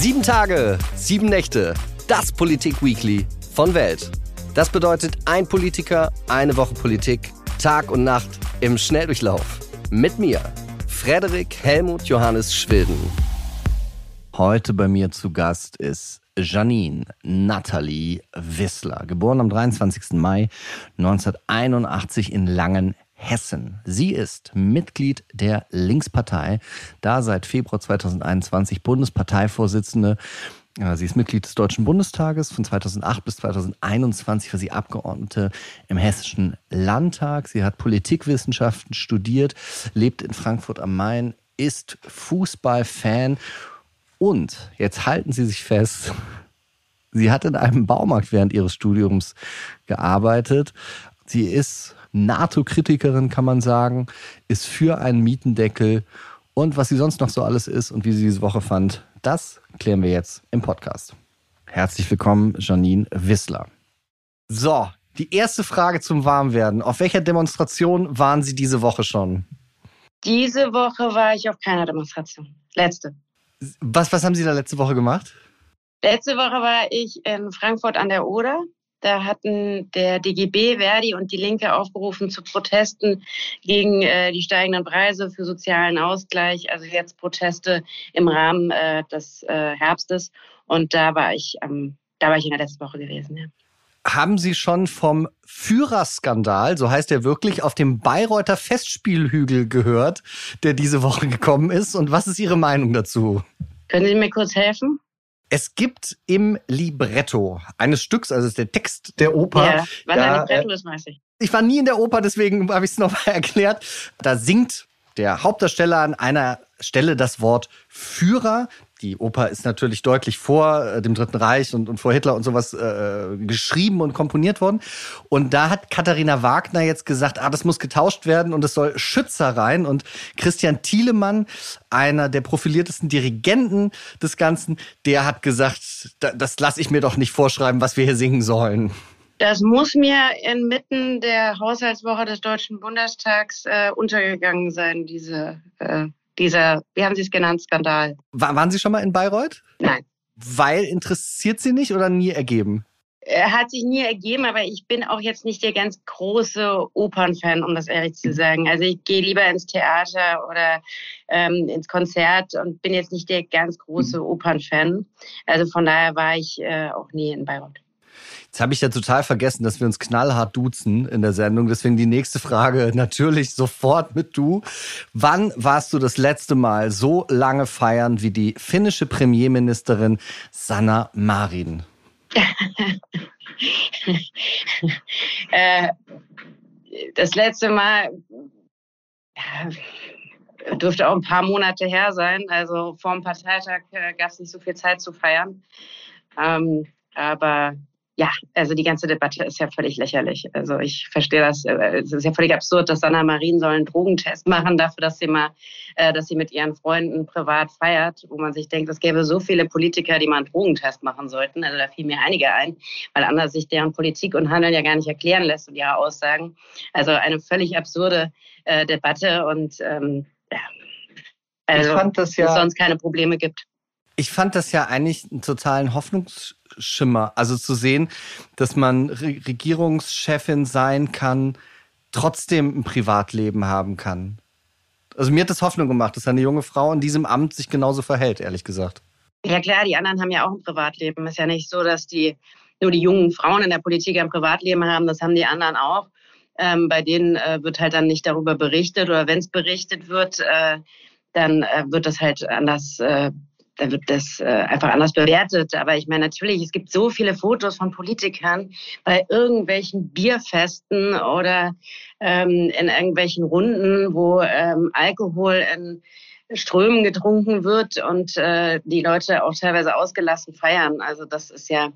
Sieben Tage, sieben Nächte, das Politik-Weekly von Welt. Das bedeutet ein Politiker, eine Woche Politik, Tag und Nacht im Schnelldurchlauf. Mit mir, Frederik Helmut Johannes Schwilden. Heute bei mir zu Gast ist Janine Nathalie Wissler, geboren am 23. Mai 1981 in Langen, Hessen. Sie ist Mitglied der Linkspartei, da seit Februar 2021 Bundesparteivorsitzende. Sie ist Mitglied des Deutschen Bundestages. Von 2008 bis 2021 war sie Abgeordnete im Hessischen Landtag. Sie hat Politikwissenschaften studiert, lebt in Frankfurt am Main, ist Fußballfan und jetzt halten Sie sich fest, sie hat in einem Baumarkt während ihres Studiums gearbeitet. Sie ist NATO-Kritikerin, kann man sagen, ist für einen Mietendeckel und was sie sonst noch so alles ist und wie sie diese Woche fand, das klären wir jetzt im Podcast. Herzlich willkommen, Janine Wissler. So, die erste Frage zum Warmwerden. Auf welcher Demonstration waren Sie diese Woche schon? Diese Woche war ich auf keiner Demonstration. Letzte. Was, was haben Sie da letzte Woche gemacht? Letzte Woche war ich in Frankfurt an der Oder. Da hatten der DGB, Verdi und die Linke aufgerufen zu Protesten gegen äh, die steigenden Preise für sozialen Ausgleich. Also jetzt Proteste im Rahmen äh, des äh, Herbstes. Und da war ich, ähm, da war ich in der letzten Woche gewesen. Ja. Haben Sie schon vom Führerskandal, so heißt er wirklich, auf dem Bayreuther Festspielhügel gehört, der diese Woche gekommen ist? Und was ist Ihre Meinung dazu? Können Sie mir kurz helfen? Es gibt im Libretto eines Stücks, also der Text der Oper. Ja, was da, ein Libretto ist, weiß ich. Ich war nie in der Oper, deswegen habe ich es nochmal erklärt. Da singt der Hauptdarsteller an einer Stelle das Wort Führer die Oper ist natürlich deutlich vor äh, dem Dritten Reich und, und vor Hitler und sowas äh, geschrieben und komponiert worden. Und da hat Katharina Wagner jetzt gesagt, ah, das muss getauscht werden und es soll Schützer rein. Und Christian Thielemann, einer der profiliertesten Dirigenten des Ganzen, der hat gesagt, das lasse ich mir doch nicht vorschreiben, was wir hier singen sollen. Das muss mir inmitten der Haushaltswoche des Deutschen Bundestags äh, untergegangen sein, diese äh, dieser, wie haben Sie es genannt, Skandal. War, waren Sie schon mal in Bayreuth? Nein. Weil interessiert Sie nicht oder nie ergeben? Er hat sich nie ergeben, aber ich bin auch jetzt nicht der ganz große Opernfan, um das ehrlich zu sagen. Also ich gehe lieber ins Theater oder ähm, ins Konzert und bin jetzt nicht der ganz große Opernfan. Also von daher war ich äh, auch nie in Bayreuth. Jetzt habe ich ja total vergessen, dass wir uns knallhart duzen in der Sendung. Deswegen die nächste Frage natürlich sofort mit du. Wann warst du das letzte Mal so lange feiern wie die finnische Premierministerin Sanna Marin? äh, das letzte Mal dürfte auch ein paar Monate her sein. Also vor dem Parteitag äh, gab es nicht so viel Zeit zu feiern. Ähm, aber ja, also die ganze Debatte ist ja völlig lächerlich. Also ich verstehe das. Äh, es ist ja völlig absurd, dass Sanna Marin soll einen Drogentest machen dafür, dass sie mal, äh, dass sie mit ihren Freunden privat feiert, wo man sich denkt, es gäbe so viele Politiker, die mal einen Drogentest machen sollten. Also da fielen mir einige ein, weil anders sich deren Politik und Handeln ja gar nicht erklären lässt und ihre Aussagen. Also eine völlig absurde äh, Debatte und ähm, ja. Also, ich fand das ja, es sonst keine Probleme gibt. Ich fand das ja eigentlich einen totalen Hoffnungsschimmer. Also zu sehen, dass man Re Regierungschefin sein kann, trotzdem ein Privatleben haben kann. Also mir hat das Hoffnung gemacht, dass eine junge Frau in diesem Amt sich genauso verhält, ehrlich gesagt. Ja klar, die anderen haben ja auch ein Privatleben. Ist ja nicht so, dass die nur die jungen Frauen in der Politik ein Privatleben haben, das haben die anderen auch. Ähm, bei denen äh, wird halt dann nicht darüber berichtet oder wenn es berichtet wird, äh, dann äh, wird das halt anders da wird das äh, einfach anders bewertet. Aber ich meine, natürlich, es gibt so viele Fotos von Politikern bei irgendwelchen Bierfesten oder ähm, in irgendwelchen Runden, wo ähm, Alkohol in Strömen getrunken wird und äh, die Leute auch teilweise ausgelassen feiern. Also das ist ja,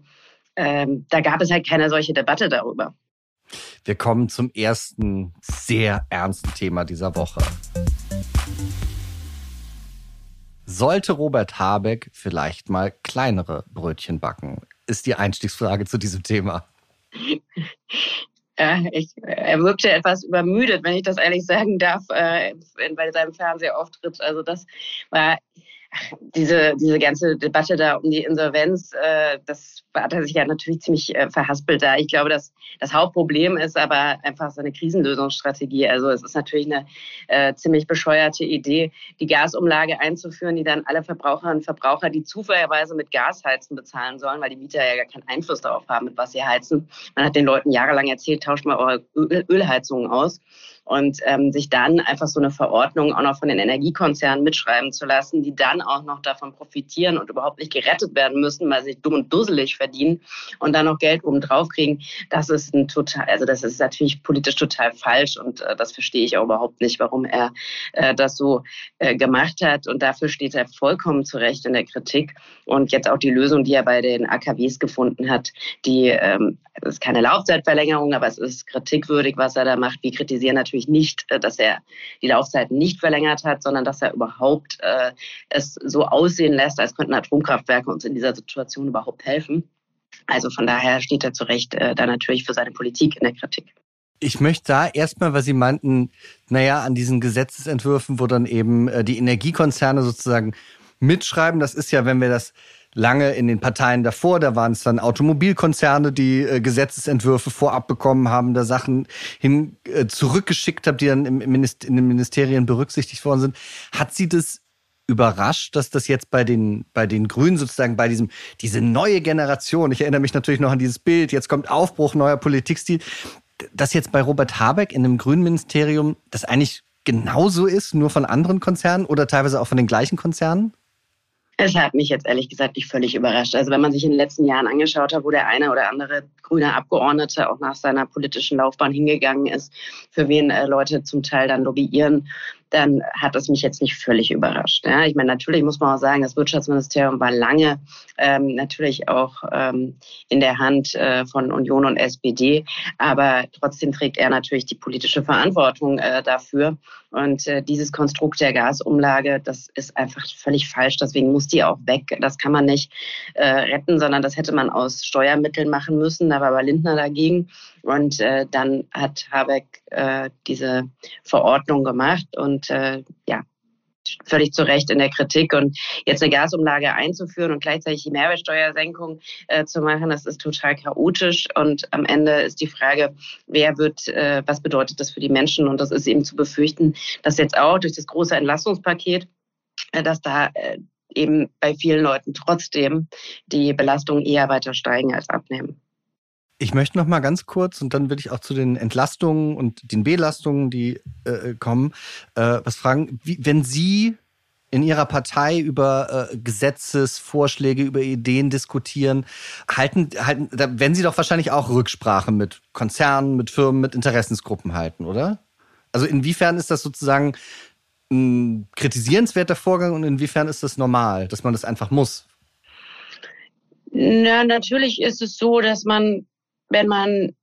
ähm, da gab es halt keine solche Debatte darüber. Wir kommen zum ersten sehr ernsten Thema dieser Woche. Sollte Robert Habeck vielleicht mal kleinere Brötchen backen? Ist die Einstiegsfrage zu diesem Thema. Ja, ich, er wirkte etwas übermüdet, wenn ich das ehrlich sagen darf, äh, bei seinem Fernsehauftritt. Also das war, diese, diese ganze Debatte da um die Insolvenz, äh, das hat er sich ja natürlich ziemlich äh, verhaspelt da. Ich glaube, dass das Hauptproblem ist aber einfach so eine Krisenlösungsstrategie. Also es ist natürlich eine äh, ziemlich bescheuerte Idee, die Gasumlage einzuführen, die dann alle Verbraucherinnen und Verbraucher, die zufälligerweise mit Gas heizen, bezahlen sollen, weil die Mieter ja gar keinen Einfluss darauf haben, mit was sie heizen. Man hat den Leuten jahrelang erzählt, tauscht mal eure Ölheizungen aus und ähm, sich dann einfach so eine Verordnung auch noch von den Energiekonzernen mitschreiben zu lassen, die dann auch noch davon profitieren und überhaupt nicht gerettet werden müssen, weil sie dumm und dusselig verdienen und dann noch Geld oben drauf kriegen, das ist ein total, also das ist natürlich politisch total falsch und äh, das verstehe ich auch überhaupt nicht, warum er äh, das so äh, gemacht hat und dafür steht er vollkommen zu Recht in der Kritik und jetzt auch die Lösung, die er bei den AKWs gefunden hat, die ähm, ist keine Laufzeitverlängerung, aber es ist kritikwürdig, was er da macht. Wir kritisieren natürlich natürlich nicht, äh, dass er die Laufzeit nicht verlängert hat, sondern dass er überhaupt äh, es so aussehen lässt, als könnten Atomkraftwerke uns in dieser Situation überhaupt helfen. Also von daher steht er zu Recht äh, da natürlich für seine Politik in der Kritik. Ich möchte da erstmal, weil Sie meinten, naja, an diesen Gesetzesentwürfen, wo dann eben äh, die Energiekonzerne sozusagen mitschreiben, das ist ja, wenn wir das lange in den Parteien davor. Da waren es dann Automobilkonzerne, die äh, Gesetzesentwürfe vorab bekommen haben, da Sachen hin äh, zurückgeschickt haben, die dann im, im in den Ministerien berücksichtigt worden sind. Hat Sie das überrascht, dass das jetzt bei den, bei den Grünen sozusagen bei diesem, diese neue Generation, ich erinnere mich natürlich noch an dieses Bild, jetzt kommt Aufbruch, neuer Politikstil, dass jetzt bei Robert Habeck in einem grünen Ministerium das eigentlich genauso ist, nur von anderen Konzernen oder teilweise auch von den gleichen Konzernen? Es hat mich jetzt ehrlich gesagt nicht völlig überrascht. Also wenn man sich in den letzten Jahren angeschaut hat, wo der eine oder andere grüne Abgeordnete auch nach seiner politischen Laufbahn hingegangen ist, für wen äh, Leute zum Teil dann lobbyieren, dann hat es mich jetzt nicht völlig überrascht. Ja, ich meine, natürlich muss man auch sagen, das Wirtschaftsministerium war lange ähm, natürlich auch ähm, in der Hand äh, von Union und SPD, aber trotzdem trägt er natürlich die politische Verantwortung äh, dafür. Und äh, dieses Konstrukt der Gasumlage, das ist einfach völlig falsch. Deswegen muss die auch weg. Das kann man nicht äh, retten, sondern das hätte man aus Steuermitteln machen müssen. Da war aber Lindner dagegen. Und äh, dann hat Habeck äh, diese Verordnung gemacht und äh, ja, völlig zu Recht in der Kritik. Und jetzt eine Gasumlage einzuführen und gleichzeitig die Mehrwertsteuersenkung äh, zu machen, das ist total chaotisch. Und am Ende ist die Frage, wer wird, äh, was bedeutet das für die Menschen? Und das ist eben zu befürchten, dass jetzt auch durch das große Entlastungspaket, äh, dass da äh, eben bei vielen Leuten trotzdem die Belastungen eher weiter steigen als abnehmen. Ich möchte noch mal ganz kurz und dann will ich auch zu den Entlastungen und den Belastungen, die äh, kommen, äh, was fragen. Wie, wenn Sie in Ihrer Partei über äh, Gesetzesvorschläge, über Ideen diskutieren, halten, halten, da werden Sie doch wahrscheinlich auch Rücksprache mit Konzernen, mit Firmen, mit Interessensgruppen halten, oder? Also inwiefern ist das sozusagen ein kritisierenswerter Vorgang und inwiefern ist das normal, dass man das einfach muss? Na, natürlich ist es so, dass man wenn man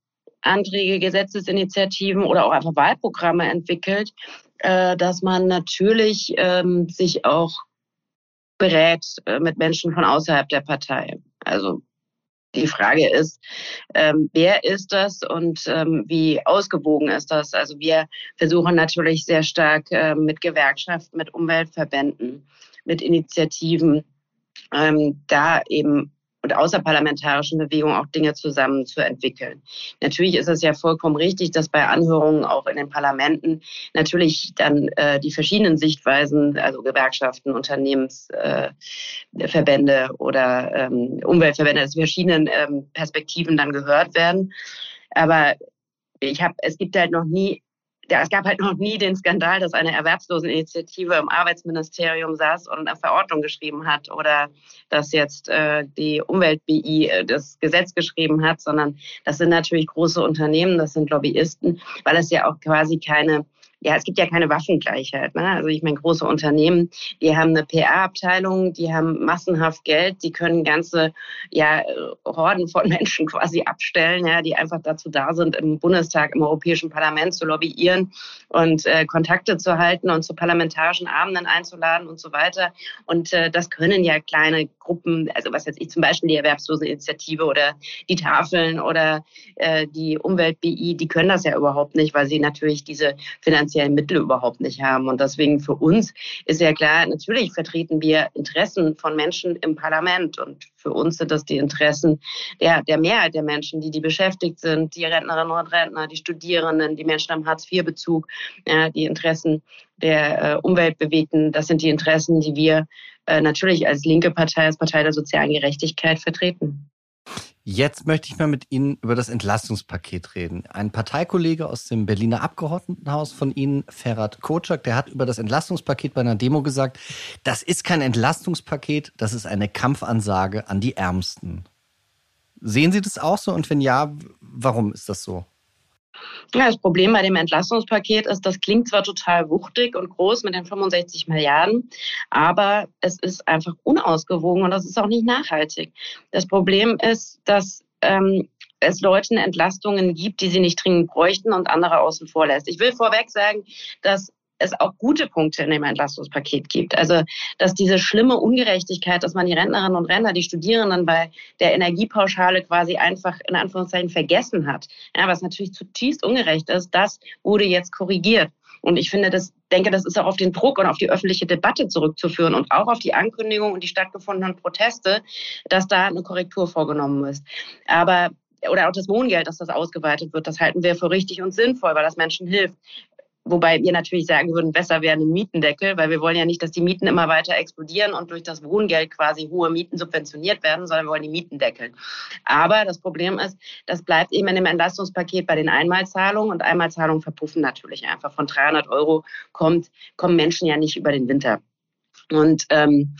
Anträge, Gesetzesinitiativen oder auch einfach Wahlprogramme entwickelt, äh, dass man natürlich ähm, sich auch berät äh, mit Menschen von außerhalb der Partei. Also die Frage ist, ähm, wer ist das und ähm, wie ausgewogen ist das? Also wir versuchen natürlich sehr stark äh, mit Gewerkschaften, mit Umweltverbänden, mit Initiativen ähm, da eben und außerparlamentarischen Bewegungen auch Dinge zusammen zu entwickeln. Natürlich ist es ja vollkommen richtig, dass bei Anhörungen auch in den Parlamenten natürlich dann äh, die verschiedenen Sichtweisen, also Gewerkschaften, Unternehmensverbände äh, oder ähm, Umweltverbände, also verschiedenen ähm, Perspektiven dann gehört werden. Aber ich habe, es gibt halt noch nie es gab halt noch nie den Skandal, dass eine Erwerbsloseninitiative im Arbeitsministerium saß und eine Verordnung geschrieben hat oder dass jetzt äh, die Umwelt-BI äh, das Gesetz geschrieben hat, sondern das sind natürlich große Unternehmen, das sind Lobbyisten, weil es ja auch quasi keine ja, es gibt ja keine Waffengleichheit. Ne? Also ich meine, große Unternehmen, die haben eine PR-Abteilung, die haben massenhaft Geld, die können ganze ja, Horden von Menschen quasi abstellen, ja, die einfach dazu da sind, im Bundestag, im Europäischen Parlament zu lobbyieren und äh, Kontakte zu halten und zu parlamentarischen Abenden einzuladen und so weiter. Und äh, das können ja kleine Gruppen, also was jetzt ich zum Beispiel die Erwerbsloseninitiative oder die Tafeln oder äh, die Umwelt-BI, die können das ja überhaupt nicht, weil sie natürlich diese Finanzierung finanziellen Mittel überhaupt nicht haben. Und deswegen für uns ist ja klar, natürlich vertreten wir Interessen von Menschen im Parlament. Und für uns sind das die Interessen der, der Mehrheit der Menschen, die, die beschäftigt sind, die Rentnerinnen und Rentner, die Studierenden, die Menschen am Hartz-IV-Bezug, ja, die Interessen der äh, Umweltbewegten. Das sind die Interessen, die wir äh, natürlich als linke Partei, als Partei der sozialen Gerechtigkeit vertreten. Jetzt möchte ich mal mit Ihnen über das Entlastungspaket reden. Ein Parteikollege aus dem Berliner Abgeordnetenhaus von Ihnen, Ferhat Kocak, der hat über das Entlastungspaket bei einer Demo gesagt, das ist kein Entlastungspaket, das ist eine Kampfansage an die Ärmsten. Sehen Sie das auch so? Und wenn ja, warum ist das so? Ja, das Problem bei dem Entlastungspaket ist, das klingt zwar total wuchtig und groß mit den 65 Milliarden, aber es ist einfach unausgewogen und das ist auch nicht nachhaltig. Das Problem ist, dass ähm, es Leuten Entlastungen gibt, die sie nicht dringend bräuchten und andere außen vor lässt. Ich will vorweg sagen, dass es auch gute Punkte in dem Entlastungspaket gibt. Also, dass diese schlimme Ungerechtigkeit, dass man die Rentnerinnen und Rentner, die Studierenden bei der Energiepauschale quasi einfach in Anführungszeichen vergessen hat, ja, was natürlich zutiefst ungerecht ist, das wurde jetzt korrigiert. Und ich finde, das, denke, das ist auch auf den Druck und auf die öffentliche Debatte zurückzuführen und auch auf die Ankündigung und die stattgefundenen Proteste, dass da eine Korrektur vorgenommen ist. Aber oder auch das Wohngeld, dass das ausgeweitet wird, das halten wir für richtig und sinnvoll, weil das Menschen hilft. Wobei wir natürlich sagen würden, besser wäre ein Mietendeckel, weil wir wollen ja nicht, dass die Mieten immer weiter explodieren und durch das Wohngeld quasi hohe Mieten subventioniert werden, sondern wir wollen die Mieten deckeln. Aber das Problem ist, das bleibt eben in dem Entlastungspaket bei den Einmalzahlungen und Einmalzahlungen verpuffen natürlich einfach. Von 300 Euro kommt, kommen Menschen ja nicht über den Winter. Und ähm,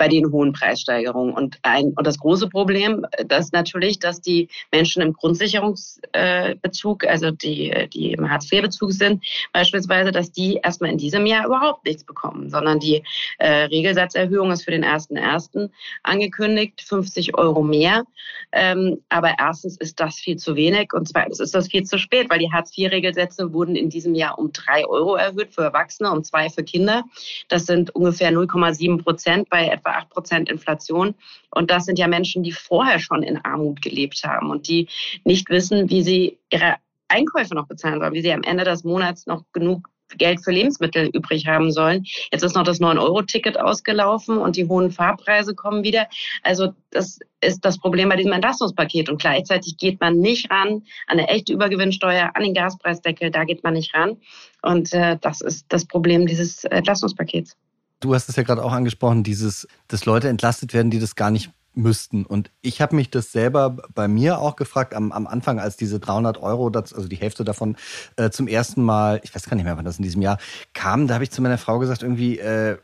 bei den hohen Preissteigerungen. Und, ein, und das große Problem ist natürlich, dass die Menschen im Grundsicherungsbezug, also die, die im Hartz-IV-Bezug sind, beispielsweise, dass die erstmal in diesem Jahr überhaupt nichts bekommen, sondern die äh, Regelsatzerhöhung ist für den 1.1. angekündigt, 50 Euro mehr. Ähm, aber erstens ist das viel zu wenig und zweitens ist das viel zu spät, weil die Hartz-IV-Regelsätze wurden in diesem Jahr um drei Euro erhöht für Erwachsene und zwei für Kinder. Das sind ungefähr 0,7 Prozent bei etwa etwa 8 Prozent Inflation. Und das sind ja Menschen, die vorher schon in Armut gelebt haben und die nicht wissen, wie sie ihre Einkäufe noch bezahlen sollen, wie sie am Ende des Monats noch genug Geld für Lebensmittel übrig haben sollen. Jetzt ist noch das 9-Euro-Ticket ausgelaufen und die hohen Fahrpreise kommen wieder. Also das ist das Problem bei diesem Entlastungspaket. Und gleichzeitig geht man nicht ran an eine echte Übergewinnsteuer, an den Gaspreisdeckel, da geht man nicht ran. Und äh, das ist das Problem dieses Entlastungspakets. Du hast es ja gerade auch angesprochen, dieses, dass Leute entlastet werden, die das gar nicht müssten. Und ich habe mich das selber bei mir auch gefragt, am, am Anfang, als diese 300 Euro, das, also die Hälfte davon äh, zum ersten Mal, ich weiß gar nicht mehr, wann das in diesem Jahr kam, da habe ich zu meiner Frau gesagt, irgendwie, äh,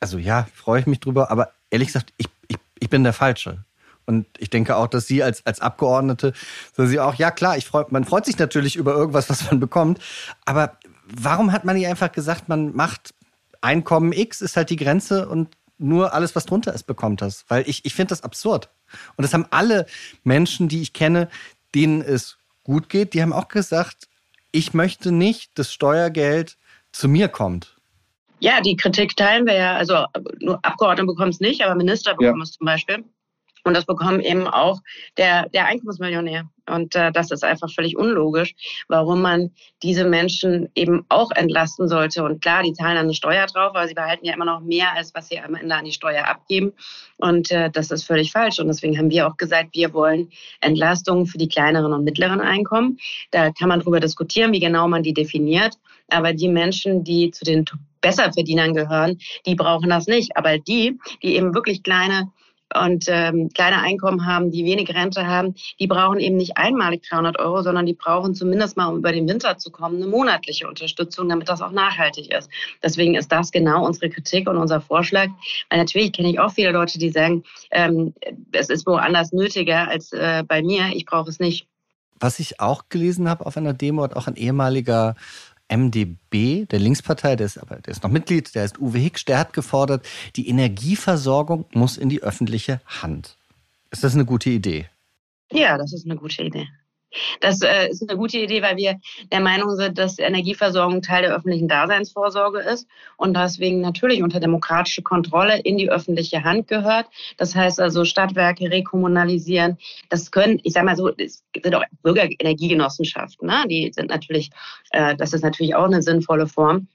also ja, freue ich mich drüber, aber ehrlich gesagt, ich, ich, ich bin der Falsche. Und ich denke auch, dass Sie als, als Abgeordnete, sagen Sie auch, ja klar, ich freu, man freut sich natürlich über irgendwas, was man bekommt, aber warum hat man nicht einfach gesagt, man macht Einkommen X ist halt die Grenze und nur alles, was drunter ist, bekommt das. Weil ich, ich finde das absurd. Und das haben alle Menschen, die ich kenne, denen es gut geht, die haben auch gesagt, ich möchte nicht, dass Steuergeld zu mir kommt. Ja, die Kritik teilen wir ja. Also nur Abgeordnete bekommen es nicht, aber Minister bekommen ja. es zum Beispiel. Und das bekommt eben auch der, der Einkommensmillionär. Und äh, das ist einfach völlig unlogisch, warum man diese Menschen eben auch entlasten sollte. Und klar, die zahlen eine Steuer drauf, aber sie behalten ja immer noch mehr, als was sie am Ende an die Steuer abgeben. Und äh, das ist völlig falsch. Und deswegen haben wir auch gesagt, wir wollen Entlastungen für die kleineren und mittleren Einkommen. Da kann man drüber diskutieren, wie genau man die definiert. Aber die Menschen, die zu den Besserverdienern gehören, die brauchen das nicht. Aber die, die eben wirklich kleine und ähm, kleine Einkommen haben, die wenig Rente haben, die brauchen eben nicht einmalig 300 Euro, sondern die brauchen zumindest mal, um über den Winter zu kommen, eine monatliche Unterstützung, damit das auch nachhaltig ist. Deswegen ist das genau unsere Kritik und unser Vorschlag. Weil natürlich kenne ich auch viele Leute, die sagen, ähm, es ist woanders nötiger als äh, bei mir, ich brauche es nicht. Was ich auch gelesen habe auf einer Demo, hat auch ein ehemaliger MDB, der Linkspartei, der ist aber der ist noch Mitglied, der ist Uwe Hicks, der hat gefordert, die Energieversorgung muss in die öffentliche Hand. Ist das eine gute Idee? Ja, das ist eine gute Idee. Das äh, ist eine gute Idee, weil wir der Meinung sind, dass Energieversorgung Teil der öffentlichen Daseinsvorsorge ist und deswegen natürlich unter demokratische Kontrolle in die öffentliche Hand gehört. Das heißt also Stadtwerke rekommunalisieren. Das können, ich sage mal so, es sind auch Bürgerenergiegenossenschaften. Ne? Die sind natürlich, äh, das ist natürlich auch eine sinnvolle Form.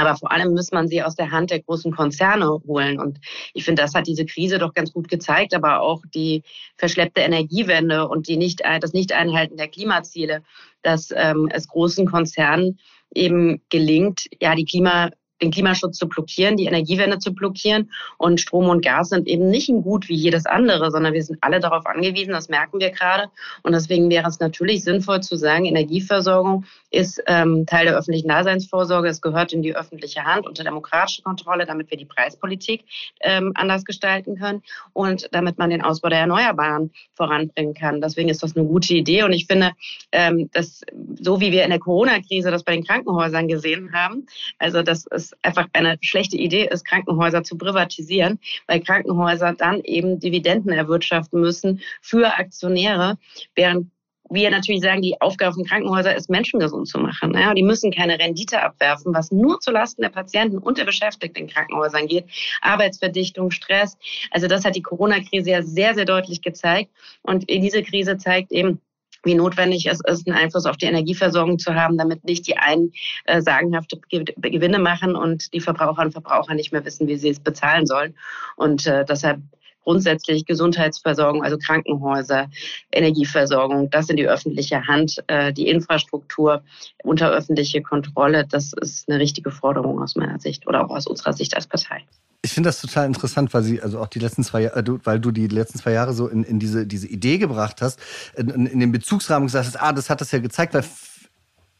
Aber vor allem muss man sie aus der Hand der großen Konzerne holen. Und ich finde, das hat diese Krise doch ganz gut gezeigt, aber auch die verschleppte Energiewende und die nicht, das Nicht-Einhalten der Klimaziele, dass ähm, es großen Konzernen eben gelingt, ja, die Klima den Klimaschutz zu blockieren, die Energiewende zu blockieren. Und Strom und Gas sind eben nicht ein Gut wie jedes andere, sondern wir sind alle darauf angewiesen, das merken wir gerade. Und deswegen wäre es natürlich sinnvoll zu sagen, Energieversorgung ist ähm, Teil der öffentlichen Daseinsvorsorge. Es gehört in die öffentliche Hand unter demokratische Kontrolle, damit wir die Preispolitik ähm, anders gestalten können und damit man den Ausbau der Erneuerbaren voranbringen kann. Deswegen ist das eine gute Idee. Und ich finde, ähm, dass so wie wir in der Corona-Krise das bei den Krankenhäusern gesehen haben, also das ist einfach eine schlechte Idee ist, Krankenhäuser zu privatisieren, weil Krankenhäuser dann eben Dividenden erwirtschaften müssen für Aktionäre, während wir natürlich sagen, die Aufgabe von Krankenhäusern ist, Menschen gesund zu machen. Ja, die müssen keine Rendite abwerfen, was nur zulasten der Patienten und der Beschäftigten in Krankenhäusern geht. Arbeitsverdichtung, Stress. Also das hat die Corona-Krise ja sehr, sehr deutlich gezeigt. Und diese Krise zeigt eben, wie notwendig es ist, einen Einfluss auf die Energieversorgung zu haben, damit nicht die einen äh, sagenhafte Gewinne machen und die Verbraucher und Verbraucher nicht mehr wissen, wie sie es bezahlen sollen. Und äh, deshalb grundsätzlich Gesundheitsversorgung, also Krankenhäuser, Energieversorgung, das in die öffentliche Hand, äh, die Infrastruktur unter öffentliche Kontrolle, das ist eine richtige Forderung aus meiner Sicht oder auch aus unserer Sicht als Partei. Ich finde das total interessant, weil sie, also auch die letzten zwei Jahre, äh, weil du die letzten zwei Jahre so in, in diese, diese Idee gebracht hast, in, in den Bezugsrahmen gesagt hast, ah, das hat das ja gezeigt, weil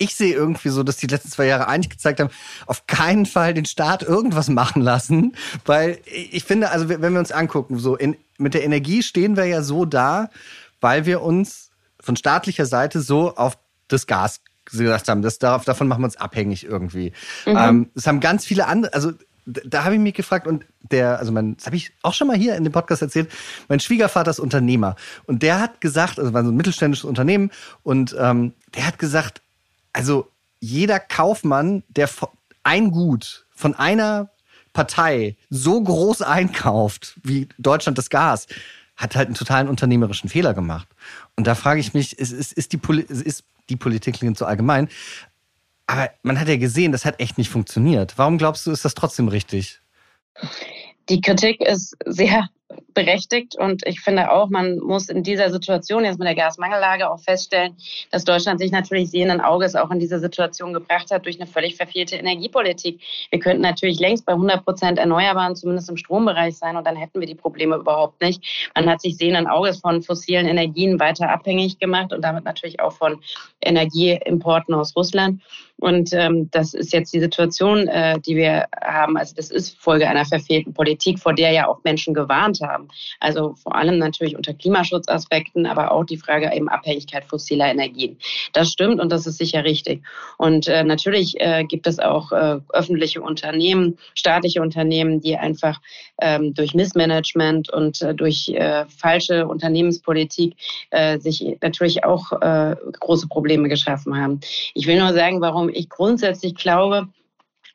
ich sehe irgendwie so, dass die letzten zwei Jahre eigentlich gezeigt haben, auf keinen Fall den Staat irgendwas machen lassen, weil ich finde, also wenn wir uns angucken, so in, mit der Energie stehen wir ja so da, weil wir uns von staatlicher Seite so auf das Gas gesagt haben, das davon machen wir uns abhängig irgendwie. Mhm. Ähm, es haben ganz viele andere, also da habe ich mich gefragt und der, also mein, das habe ich auch schon mal hier in dem Podcast erzählt, mein Schwiegervater ist Unternehmer und der hat gesagt, also war so ein mittelständisches Unternehmen und ähm, der hat gesagt, also jeder Kaufmann, der ein Gut von einer Partei so groß einkauft wie Deutschland das Gas, hat halt einen totalen unternehmerischen Fehler gemacht. Und da frage ich mich, ist, ist, ist, die, ist die Politik so allgemein, aber man hat ja gesehen, das hat echt nicht funktioniert. Warum glaubst du, ist das trotzdem richtig? Die Kritik ist sehr berechtigt. Und ich finde auch, man muss in dieser Situation jetzt mit der Gasmangellage auch feststellen, dass Deutschland sich natürlich sehenden Auges auch in diese Situation gebracht hat durch eine völlig verfehlte Energiepolitik. Wir könnten natürlich längst bei 100 Prozent Erneuerbaren, zumindest im Strombereich sein, und dann hätten wir die Probleme überhaupt nicht. Man hat sich sehenden Auges von fossilen Energien weiter abhängig gemacht und damit natürlich auch von Energieimporten aus Russland. Und ähm, das ist jetzt die Situation, äh, die wir haben. Also das ist Folge einer verfehlten Politik, vor der ja auch Menschen gewarnt haben. Also vor allem natürlich unter Klimaschutzaspekten, aber auch die Frage eben Abhängigkeit fossiler Energien. Das stimmt und das ist sicher richtig. Und äh, natürlich äh, gibt es auch äh, öffentliche Unternehmen, staatliche Unternehmen, die einfach ähm, durch Missmanagement und äh, durch äh, falsche Unternehmenspolitik äh, sich natürlich auch äh, große Probleme geschaffen haben. Ich will nur sagen, warum ich grundsätzlich glaube,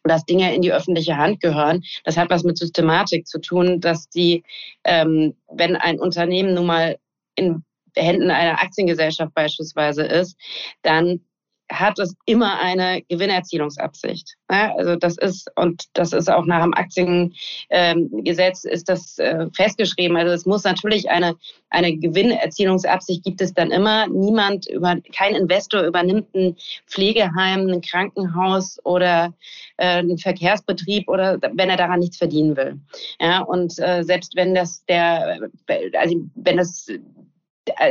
dass Dinge in die öffentliche Hand gehören. Das hat was mit Systematik zu tun, dass die, ähm, wenn ein Unternehmen nun mal in Händen einer Aktiengesellschaft beispielsweise ist, dann hat es immer eine Gewinnerzielungsabsicht. Also das ist, und das ist auch nach dem Aktiengesetz ist das äh, festgeschrieben. Also es muss natürlich eine, eine Gewinnerzielungsabsicht gibt es dann immer. Niemand über, kein Investor übernimmt ein Pflegeheim, ein Krankenhaus oder äh, einen Verkehrsbetrieb oder wenn er daran nichts verdienen will. Ja, und äh, selbst wenn das der, also wenn das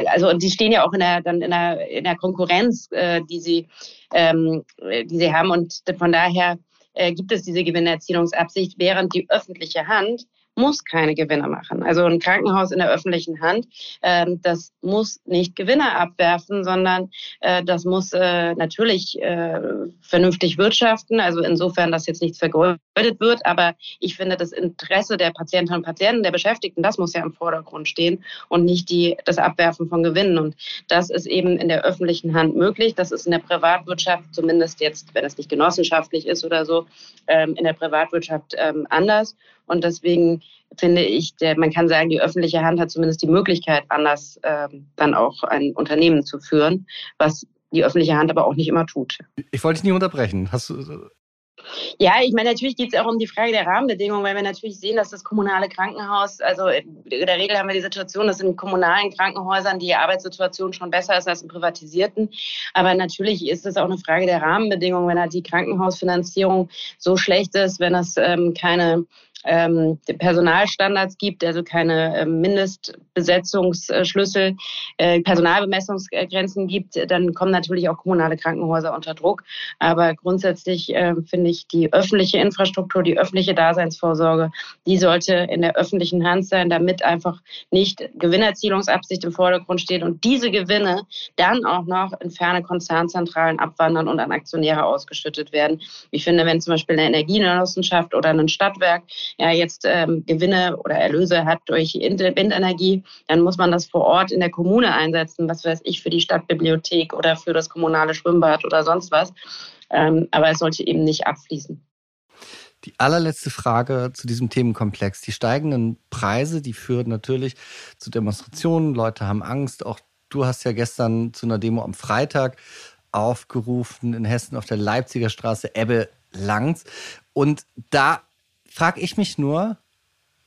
also und die stehen ja auch in der dann in der, in der Konkurrenz, äh, die sie ähm, die sie haben. Und von daher äh, gibt es diese Gewinnerzielungsabsicht, während die öffentliche Hand muss keine Gewinne machen. Also ein Krankenhaus in der öffentlichen Hand, äh, das muss nicht Gewinne abwerfen, sondern äh, das muss äh, natürlich äh, vernünftig wirtschaften. Also insofern, dass jetzt nichts vergeudet wird. Aber ich finde, das Interesse der Patientinnen und Patienten, der Beschäftigten, das muss ja im Vordergrund stehen und nicht die, das Abwerfen von Gewinnen. Und das ist eben in der öffentlichen Hand möglich. Das ist in der Privatwirtschaft, zumindest jetzt, wenn es nicht genossenschaftlich ist oder so, ähm, in der Privatwirtschaft ähm, anders. Und deswegen finde ich, der, man kann sagen, die öffentliche Hand hat zumindest die Möglichkeit, anders ähm, dann auch ein Unternehmen zu führen, was die öffentliche Hand aber auch nicht immer tut. Ich wollte dich nicht unterbrechen. Hast du, ja, ich meine, natürlich geht es auch um die Frage der Rahmenbedingungen, weil wir natürlich sehen, dass das kommunale Krankenhaus, also in der Regel haben wir die Situation, dass in kommunalen Krankenhäusern die Arbeitssituation schon besser ist als in privatisierten. Aber natürlich ist es auch eine Frage der Rahmenbedingungen, wenn halt die Krankenhausfinanzierung so schlecht ist, wenn es ähm, keine ähm, Personalstandards gibt, also keine äh, Mindestbesetzungsschlüssel, äh, Personalbemessungsgrenzen gibt, dann kommen natürlich auch kommunale Krankenhäuser unter Druck. Aber grundsätzlich äh, finde ich die öffentliche Infrastruktur, die öffentliche Daseinsvorsorge, die sollte in der öffentlichen Hand sein, damit einfach nicht Gewinnerzielungsabsicht im Vordergrund steht und diese Gewinne dann auch noch in ferne Konzernzentralen abwandern und an Aktionäre ausgeschüttet werden. Ich finde, wenn zum Beispiel eine Energiegenossenschaft oder ein Stadtwerk ja jetzt ähm, Gewinne oder Erlöse hat durch Windenergie, dann muss man das vor Ort in der Kommune einsetzen, was weiß ich, für die Stadtbibliothek oder für das kommunale Schwimmbad oder sonst was. Ähm, aber es sollte eben nicht abfließen. Die allerletzte Frage zu diesem Themenkomplex. Die steigenden Preise, die führen natürlich zu Demonstrationen. Leute haben Angst. Auch du hast ja gestern zu einer Demo am Freitag aufgerufen in Hessen auf der Leipziger Straße Ebbe Langs. Und da frage ich mich nur,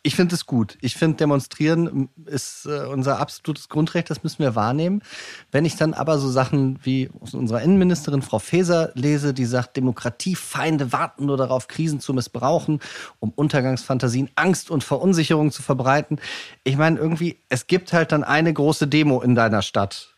ich finde es gut. Ich finde, demonstrieren ist äh, unser absolutes Grundrecht, das müssen wir wahrnehmen. Wenn ich dann aber so Sachen wie unserer Innenministerin Frau Faeser lese, die sagt, Demokratiefeinde warten nur darauf, Krisen zu missbrauchen, um Untergangsfantasien, Angst und Verunsicherung zu verbreiten. Ich meine, irgendwie, es gibt halt dann eine große Demo in deiner Stadt,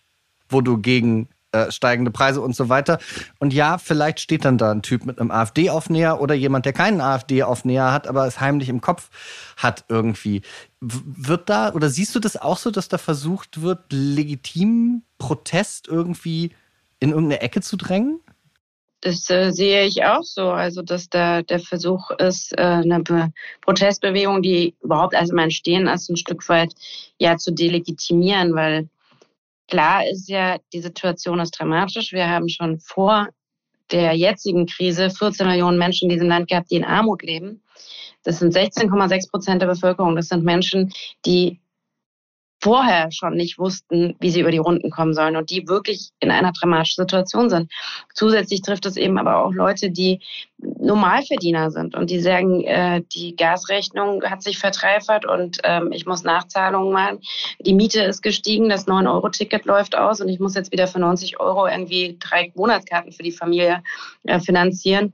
wo du gegen äh, steigende Preise und so weiter. Und ja, vielleicht steht dann da ein Typ mit einem AfD-Aufnäher oder jemand, der keinen AfD-Aufnäher hat, aber es heimlich im Kopf hat irgendwie. Wird da, oder siehst du das auch so, dass da versucht wird, legitim Protest irgendwie in irgendeine Ecke zu drängen? Das äh, sehe ich auch so. Also, dass da der Versuch ist, äh, eine Be Protestbewegung, die überhaupt erstmal entstehen ist, ein Stück weit ja zu delegitimieren, weil Klar ist ja, die Situation ist dramatisch. Wir haben schon vor der jetzigen Krise 14 Millionen Menschen in diesem Land gehabt, die in Armut leben. Das sind 16,6 Prozent der Bevölkerung. Das sind Menschen, die vorher schon nicht wussten, wie sie über die Runden kommen sollen und die wirklich in einer dramatischen Situation sind. Zusätzlich trifft es eben aber auch Leute, die Normalverdiener sind und die sagen, äh, die Gasrechnung hat sich verdreifacht und ähm, ich muss Nachzahlungen machen. Die Miete ist gestiegen, das 9-Euro-Ticket läuft aus und ich muss jetzt wieder für 90 Euro irgendwie drei Monatskarten für die Familie äh, finanzieren.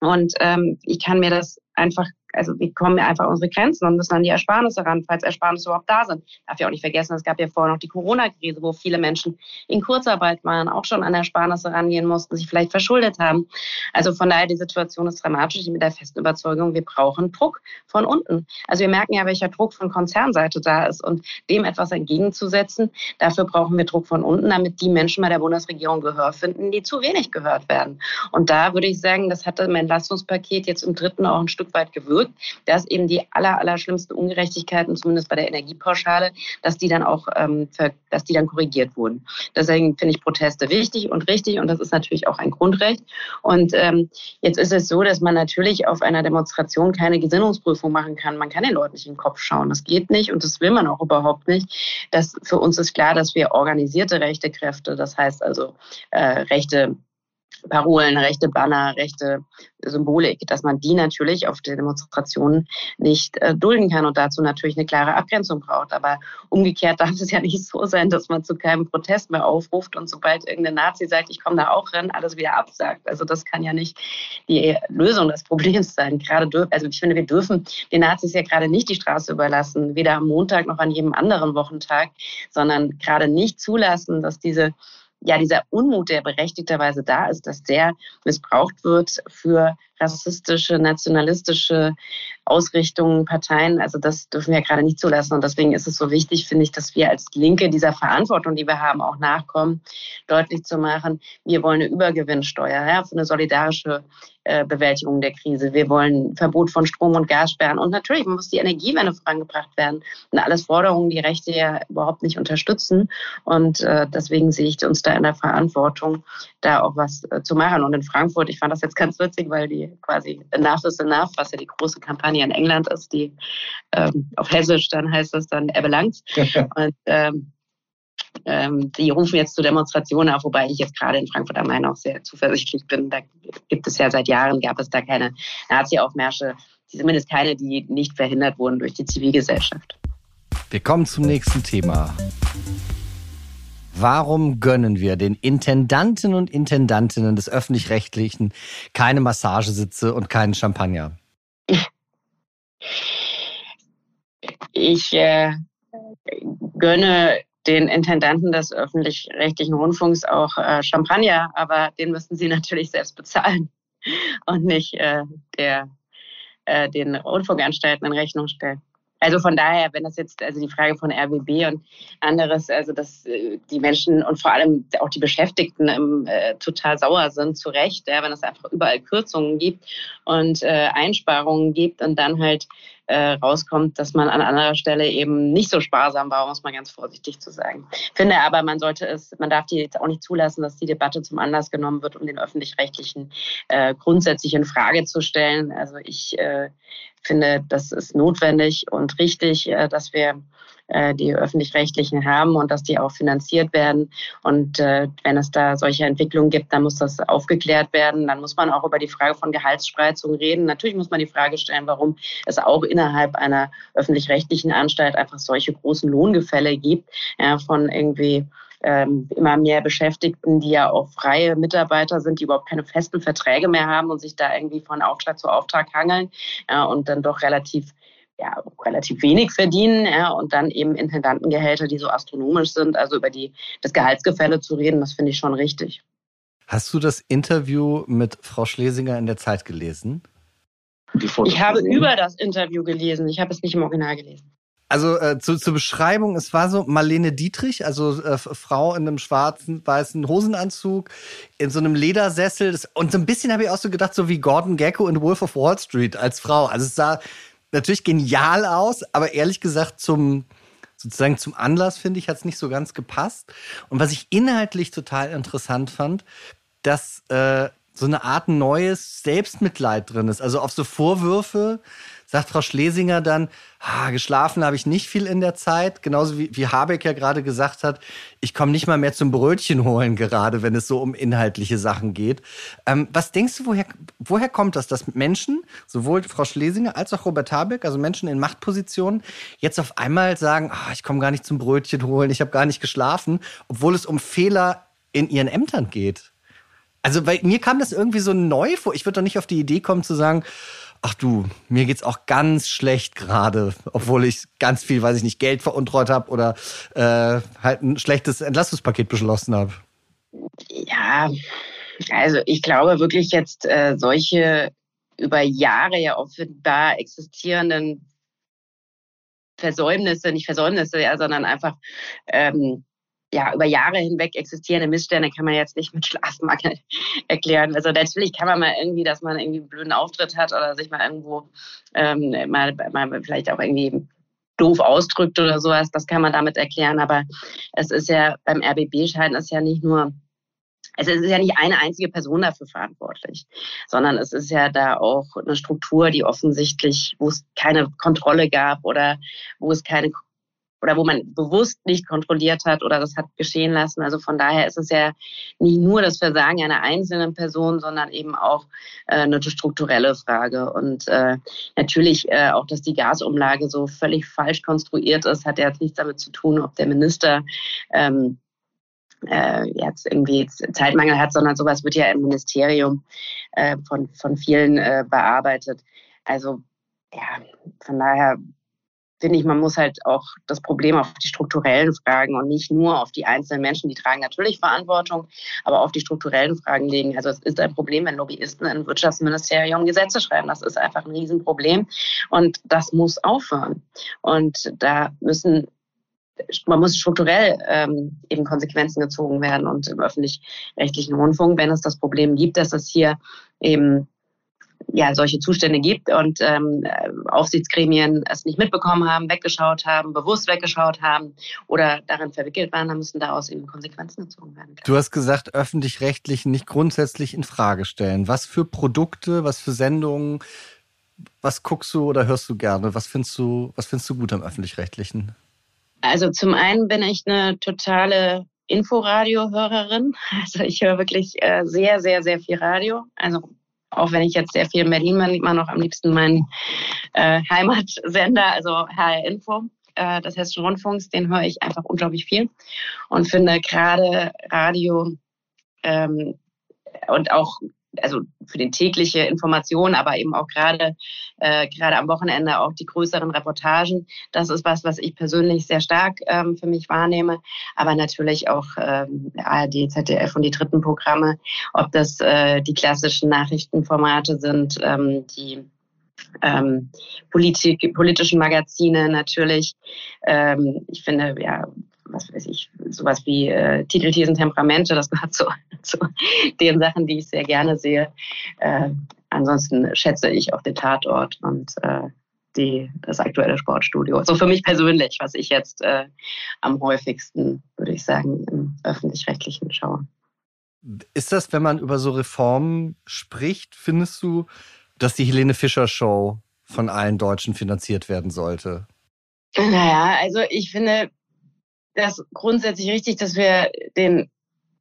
Und ähm, ich kann mir das einfach also wir kommen ja einfach unsere Grenzen und müssen an die Ersparnisse ran, falls Ersparnisse überhaupt da sind. Darf ja auch nicht vergessen, es gab ja vorher noch die Corona-Krise, wo viele Menschen in Kurzarbeit waren, auch schon an Ersparnisse rangehen mussten, sich vielleicht verschuldet haben. Also von daher, die Situation ist dramatisch. Ich bin der festen Überzeugung, wir brauchen Druck von unten. Also wir merken ja, welcher Druck von Konzernseite da ist und dem etwas entgegenzusetzen. Dafür brauchen wir Druck von unten, damit die Menschen bei der Bundesregierung Gehör finden, die zu wenig gehört werden. Und da würde ich sagen, das hatte mein Entlastungspaket jetzt im dritten auch ein Stück weit gewürzt bewirkt, dass eben die aller, aller schlimmsten Ungerechtigkeiten, zumindest bei der Energiepauschale, dass die dann auch, ähm, dass die dann korrigiert wurden. Deswegen finde ich Proteste wichtig und richtig und das ist natürlich auch ein Grundrecht. Und ähm, jetzt ist es so, dass man natürlich auf einer Demonstration keine Gesinnungsprüfung machen kann. Man kann den Leuten nicht in den Kopf schauen. Das geht nicht und das will man auch überhaupt nicht. Das, für uns ist klar, dass wir organisierte rechte Kräfte, das heißt also äh, rechte Parolen, rechte Banner, rechte Symbolik, dass man die natürlich auf den Demonstrationen nicht äh, dulden kann und dazu natürlich eine klare Abgrenzung braucht. Aber umgekehrt darf es ja nicht so sein, dass man zu keinem Protest mehr aufruft und sobald irgendein Nazi sagt, ich komme da auch rein, alles wieder absagt. Also das kann ja nicht die Lösung des Problems sein. Gerade also ich finde, wir dürfen den Nazis ja gerade nicht die Straße überlassen, weder am Montag noch an jedem anderen Wochentag, sondern gerade nicht zulassen, dass diese ja dieser Unmut, der berechtigterweise da ist, dass der missbraucht wird für rassistische, nationalistische Ausrichtungen, Parteien. Also das dürfen wir gerade nicht zulassen. Und deswegen ist es so wichtig, finde ich, dass wir als Linke dieser Verantwortung, die wir haben, auch nachkommen, deutlich zu machen, wir wollen eine Übergewinnsteuer, ja, für eine solidarische äh, Bewältigung der Krise. Wir wollen Verbot von Strom- und Gassperren. Und natürlich muss die Energiewende vorangebracht werden. Und alles Forderungen, die Rechte ja überhaupt nicht unterstützen. Und äh, deswegen sehe ich uns da in der Verantwortung, da auch was äh, zu machen. Und in Frankfurt, ich fand das jetzt ganz witzig, weil die quasi is Enough, was ja die große Kampagne in England ist, die ähm, auf Hessisch dann heißt das dann er belangt. und ähm, ähm, die rufen jetzt zu Demonstrationen auf, wobei ich jetzt gerade in Frankfurt am Main auch sehr zuversichtlich bin. Da gibt es ja seit Jahren, gab es da keine Nazi-Aufmärsche, zumindest keine, die nicht verhindert wurden durch die Zivilgesellschaft. Wir kommen zum nächsten Thema. Warum gönnen wir den Intendanten und Intendantinnen des öffentlich-rechtlichen keine Massagesitze und keinen Champagner? Ich äh, gönne den Intendanten des öffentlich-rechtlichen Rundfunks auch äh, Champagner, aber den müssen sie natürlich selbst bezahlen und nicht äh, der äh, den Rundfunkanstalten in Rechnung stellen. Also von daher, wenn das jetzt, also die Frage von RBB und anderes, also dass äh, die Menschen und vor allem auch die Beschäftigten ähm, äh, total sauer sind, zu Recht, ja, wenn es einfach überall Kürzungen gibt und äh, Einsparungen gibt und dann halt äh, rauskommt, dass man an anderer Stelle eben nicht so sparsam war, um es mal ganz vorsichtig zu sagen. Finde aber, man sollte es, man darf die jetzt auch nicht zulassen, dass die Debatte zum Anlass genommen wird, um den öffentlich-rechtlichen äh, grundsätzlich in Frage zu stellen. Also ich äh, finde, das ist notwendig und richtig, äh, dass wir äh, die öffentlich-rechtlichen haben und dass die auch finanziert werden. Und äh, wenn es da solche Entwicklungen gibt, dann muss das aufgeklärt werden. Dann muss man auch über die Frage von Gehaltsspreizung reden. Natürlich muss man die Frage stellen, warum es auch innerhalb einer öffentlich-rechtlichen Anstalt einfach solche großen Lohngefälle gibt ja, von irgendwie ähm, immer mehr Beschäftigten, die ja auch freie Mitarbeiter sind, die überhaupt keine festen Verträge mehr haben und sich da irgendwie von Auftrag zu Auftrag hangeln ja, und dann doch relativ ja, relativ wenig verdienen ja, und dann eben Intendantengehälter, die so astronomisch sind, also über die, das Gehaltsgefälle zu reden, das finde ich schon richtig. Hast du das Interview mit Frau Schlesinger in der Zeit gelesen? Ich habe über das Interview gelesen, ich habe es nicht im Original gelesen. Also äh, zu, zur Beschreibung, es war so Marlene Dietrich, also äh, Frau in einem schwarzen, weißen Hosenanzug, in so einem Ledersessel. Das, und so ein bisschen habe ich auch so gedacht, so wie Gordon Gecko in Wolf of Wall Street als Frau. Also es sah natürlich genial aus, aber ehrlich gesagt zum sozusagen zum Anlass, finde ich, hat es nicht so ganz gepasst. Und was ich inhaltlich total interessant fand, dass äh, so eine Art neues Selbstmitleid drin ist. Also auf so Vorwürfe, sagt Frau Schlesinger dann, ah, geschlafen habe ich nicht viel in der Zeit, genauso wie, wie Habeck ja gerade gesagt hat, ich komme nicht mal mehr zum Brötchen holen gerade, wenn es so um inhaltliche Sachen geht. Ähm, was denkst du, woher, woher kommt das, dass Menschen, sowohl Frau Schlesinger als auch Robert Habeck, also Menschen in Machtpositionen, jetzt auf einmal sagen, ah, ich komme gar nicht zum Brötchen holen, ich habe gar nicht geschlafen, obwohl es um Fehler in ihren Ämtern geht? Also bei mir kam das irgendwie so neu vor. Ich würde doch nicht auf die Idee kommen zu sagen, ach du, mir geht's auch ganz schlecht gerade, obwohl ich ganz viel, weiß ich nicht, Geld veruntreut habe oder äh, halt ein schlechtes Entlastungspaket beschlossen habe. Ja, also ich glaube wirklich jetzt äh, solche über Jahre ja offenbar existierenden Versäumnisse, nicht Versäumnisse, ja, sondern einfach ähm, ja, über Jahre hinweg existierende Missstände kann man jetzt nicht mit Schlafmangel erklären. Also natürlich kann man mal irgendwie, dass man irgendwie einen blöden Auftritt hat oder sich mal irgendwo ähm, mal, mal vielleicht auch irgendwie doof ausdrückt oder sowas, das kann man damit erklären. Aber es ist ja beim RBB-Schein ist ja nicht nur es ist ja nicht eine einzige Person dafür verantwortlich, sondern es ist ja da auch eine Struktur, die offensichtlich, wo es keine Kontrolle gab oder wo es keine oder wo man bewusst nicht kontrolliert hat oder das hat geschehen lassen. Also von daher ist es ja nicht nur das Versagen einer einzelnen Person, sondern eben auch äh, eine strukturelle Frage. Und äh, natürlich äh, auch, dass die Gasumlage so völlig falsch konstruiert ist, hat ja nichts damit zu tun, ob der Minister ähm, äh, jetzt irgendwie Zeitmangel hat, sondern sowas wird ja im Ministerium äh, von, von vielen äh, bearbeitet. Also ja, von daher finde ich, man muss halt auch das Problem auf die strukturellen Fragen und nicht nur auf die einzelnen Menschen, die tragen natürlich Verantwortung, aber auf die strukturellen Fragen legen. Also es ist ein Problem, wenn Lobbyisten im Wirtschaftsministerium Gesetze schreiben. Das ist einfach ein Riesenproblem und das muss aufhören. Und da müssen man muss strukturell ähm, eben Konsequenzen gezogen werden und im öffentlich-rechtlichen Rundfunk, wenn es das Problem gibt, dass es hier eben ja, solche Zustände gibt und ähm, Aufsichtsgremien es nicht mitbekommen haben, weggeschaut haben, bewusst weggeschaut haben oder darin verwickelt waren, dann müssen daraus eben Konsequenzen gezogen werden. Du hast gesagt, öffentlich-rechtlich nicht grundsätzlich in Frage stellen. Was für Produkte, was für Sendungen, was guckst du oder hörst du gerne? Was findest du, was findest du gut am öffentlich-rechtlichen? Also zum einen bin ich eine totale Inforadio-Hörerin. Also ich höre wirklich äh, sehr, sehr, sehr viel Radio. Also auch wenn ich jetzt sehr viel in Berlin bin, immer noch am liebsten meinen äh, Heimatsender, also HR Info. Äh, des Hessischen Rundfunks, den höre ich einfach unglaublich viel und finde gerade Radio ähm, und auch also für den tägliche Information, aber eben auch gerade äh, gerade am Wochenende auch die größeren Reportagen. Das ist was, was ich persönlich sehr stark ähm, für mich wahrnehme. Aber natürlich auch ähm, ARD, ZDF und die dritten Programme, ob das äh, die klassischen Nachrichtenformate sind, ähm, die ähm, Politik, politischen Magazine natürlich. Ähm, ich finde, ja, was weiß ich, sowas wie äh, Titelthesen, Temperamente, das gehört zu, zu den Sachen, die ich sehr gerne sehe. Äh, ansonsten schätze ich auch den Tatort und äh, die, das aktuelle Sportstudio. So für mich persönlich, was ich jetzt äh, am häufigsten, würde ich sagen, im öffentlich-rechtlichen schaue. Ist das, wenn man über so Reformen spricht, findest du, dass die Helene Fischer Show von allen Deutschen finanziert werden sollte? Naja, also ich finde das grundsätzlich richtig, dass wir den,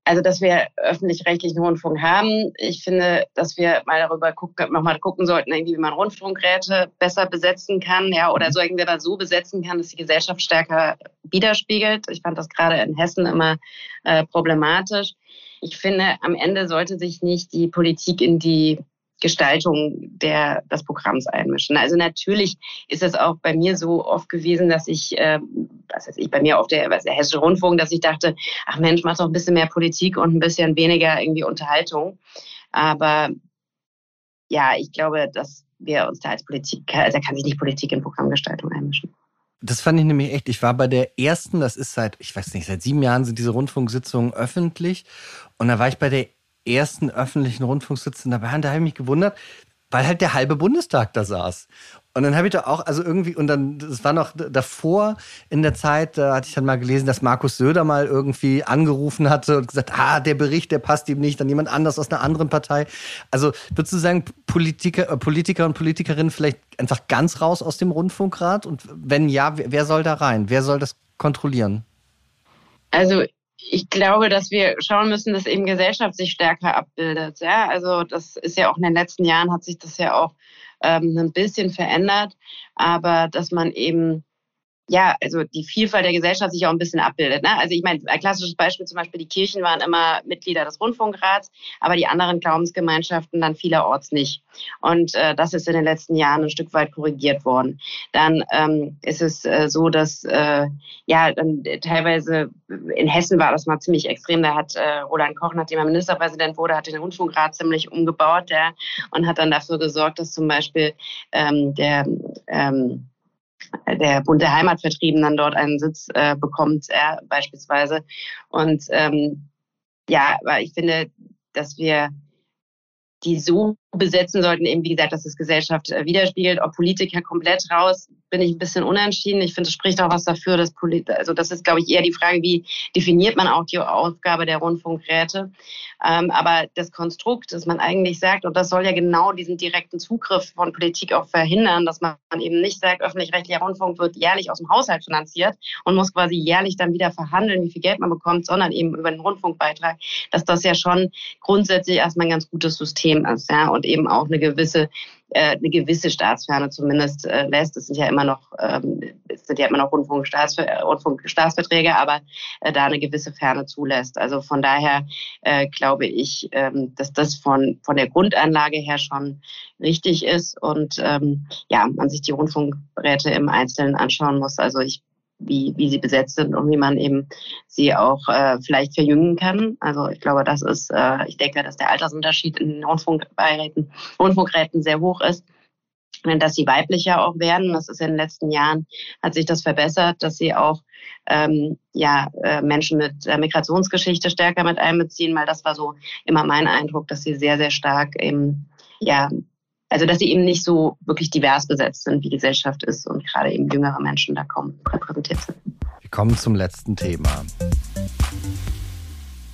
also dass wir öffentlich-rechtlichen Rundfunk haben. Ich finde, dass wir mal darüber gucken, nochmal gucken sollten, irgendwie, wie man Rundfunkräte besser besetzen kann, ja, oder so irgendwie mal so besetzen kann, dass die Gesellschaft stärker widerspiegelt. Ich fand das gerade in Hessen immer äh, problematisch. Ich finde, am Ende sollte sich nicht die Politik in die Gestaltung der, des Programms einmischen. Also natürlich ist es auch bei mir so oft gewesen, dass ich, äh, was weiß ich, bei mir auf der, was der Hessische Rundfunk, dass ich dachte, ach Mensch, mach doch ein bisschen mehr Politik und ein bisschen weniger irgendwie Unterhaltung. Aber ja, ich glaube, dass wir uns da als Politik, also da kann sich nicht Politik in Programmgestaltung einmischen. Das fand ich nämlich echt. Ich war bei der ersten, das ist seit, ich weiß nicht, seit sieben Jahren sind diese Rundfunksitzungen öffentlich. Und da war ich bei der ersten öffentlichen Rundfunksitzung dabei und da habe ich mich gewundert, weil halt der halbe Bundestag da saß. Und dann habe ich da auch, also irgendwie, und dann, das war noch davor in der Zeit, da hatte ich dann mal gelesen, dass Markus Söder mal irgendwie angerufen hatte und gesagt, ah, der Bericht, der passt ihm nicht, dann jemand anders aus einer anderen Partei. Also würdest du sagen, Politiker, äh, Politiker und Politikerinnen vielleicht einfach ganz raus aus dem Rundfunkrat? Und wenn ja, wer soll da rein? Wer soll das kontrollieren? Also ich glaube, dass wir schauen müssen, dass eben Gesellschaft sich stärker abbildet. Ja, also das ist ja auch in den letzten Jahren hat sich das ja auch ähm, ein bisschen verändert, aber dass man eben ja, also die Vielfalt der Gesellschaft sich auch ein bisschen abbildet. Ne? Also ich meine, ein klassisches Beispiel zum Beispiel, die Kirchen waren immer Mitglieder des Rundfunkrats, aber die anderen Glaubensgemeinschaften dann vielerorts nicht. Und äh, das ist in den letzten Jahren ein Stück weit korrigiert worden. Dann ähm, ist es äh, so, dass äh, ja dann teilweise in Hessen war das mal ziemlich extrem. Da hat äh, Roland Koch, nachdem er Ministerpräsident wurde, hat den Rundfunkrat ziemlich umgebaut ja, und hat dann dafür gesorgt, dass zum Beispiel ähm, der ähm, der Bund der Heimatvertriebenen dort einen Sitz äh, bekommt, äh, beispielsweise. Und ähm, ja, aber ich finde, dass wir die so besetzen sollten, eben wie gesagt, dass es Gesellschaft äh, widerspiegelt. Ob Politiker komplett raus, bin ich ein bisschen unentschieden. Ich finde, es spricht auch was dafür, dass Polit also das ist, glaube ich, eher die Frage, wie definiert man auch die Aufgabe der Rundfunkräte. Ähm, aber das Konstrukt, dass man eigentlich sagt, und das soll ja genau diesen direkten Zugriff von Politik auch verhindern, dass man eben nicht sagt, öffentlich-rechtlicher Rundfunk wird jährlich aus dem Haushalt finanziert und muss quasi jährlich dann wieder verhandeln, wie viel Geld man bekommt, sondern eben über den Rundfunkbeitrag, dass das ja schon grundsätzlich erstmal ein ganz gutes System ist, ja, und eben auch eine gewisse äh, eine gewisse Staatsferne zumindest äh, lässt. Es sind ja immer noch, ähm, es sind ja immer noch Rundfunkstaatsver äh, Rundfunkstaatsverträge, aber äh, da eine gewisse Ferne zulässt. Also von daher äh, glaube ich, ähm, dass das von, von der Grundanlage her schon richtig ist und ähm, ja, man sich die Rundfunkräte im Einzelnen anschauen muss. Also ich wie, wie sie besetzt sind und wie man eben sie auch äh, vielleicht verjüngen kann. Also ich glaube, das ist, äh, ich denke, dass der Altersunterschied in den Rundfunkbeiräten, Rundfunkräten sehr hoch ist. Dass sie weiblicher auch werden, das ist in den letzten Jahren, hat sich das verbessert, dass sie auch ähm, ja, äh, Menschen mit äh, Migrationsgeschichte stärker mit einbeziehen, weil das war so immer mein Eindruck, dass sie sehr, sehr stark eben ja, also dass sie eben nicht so wirklich divers besetzt sind, wie Gesellschaft ist und gerade eben jüngere Menschen da kaum repräsentiert sind. Wir kommen zum letzten Thema.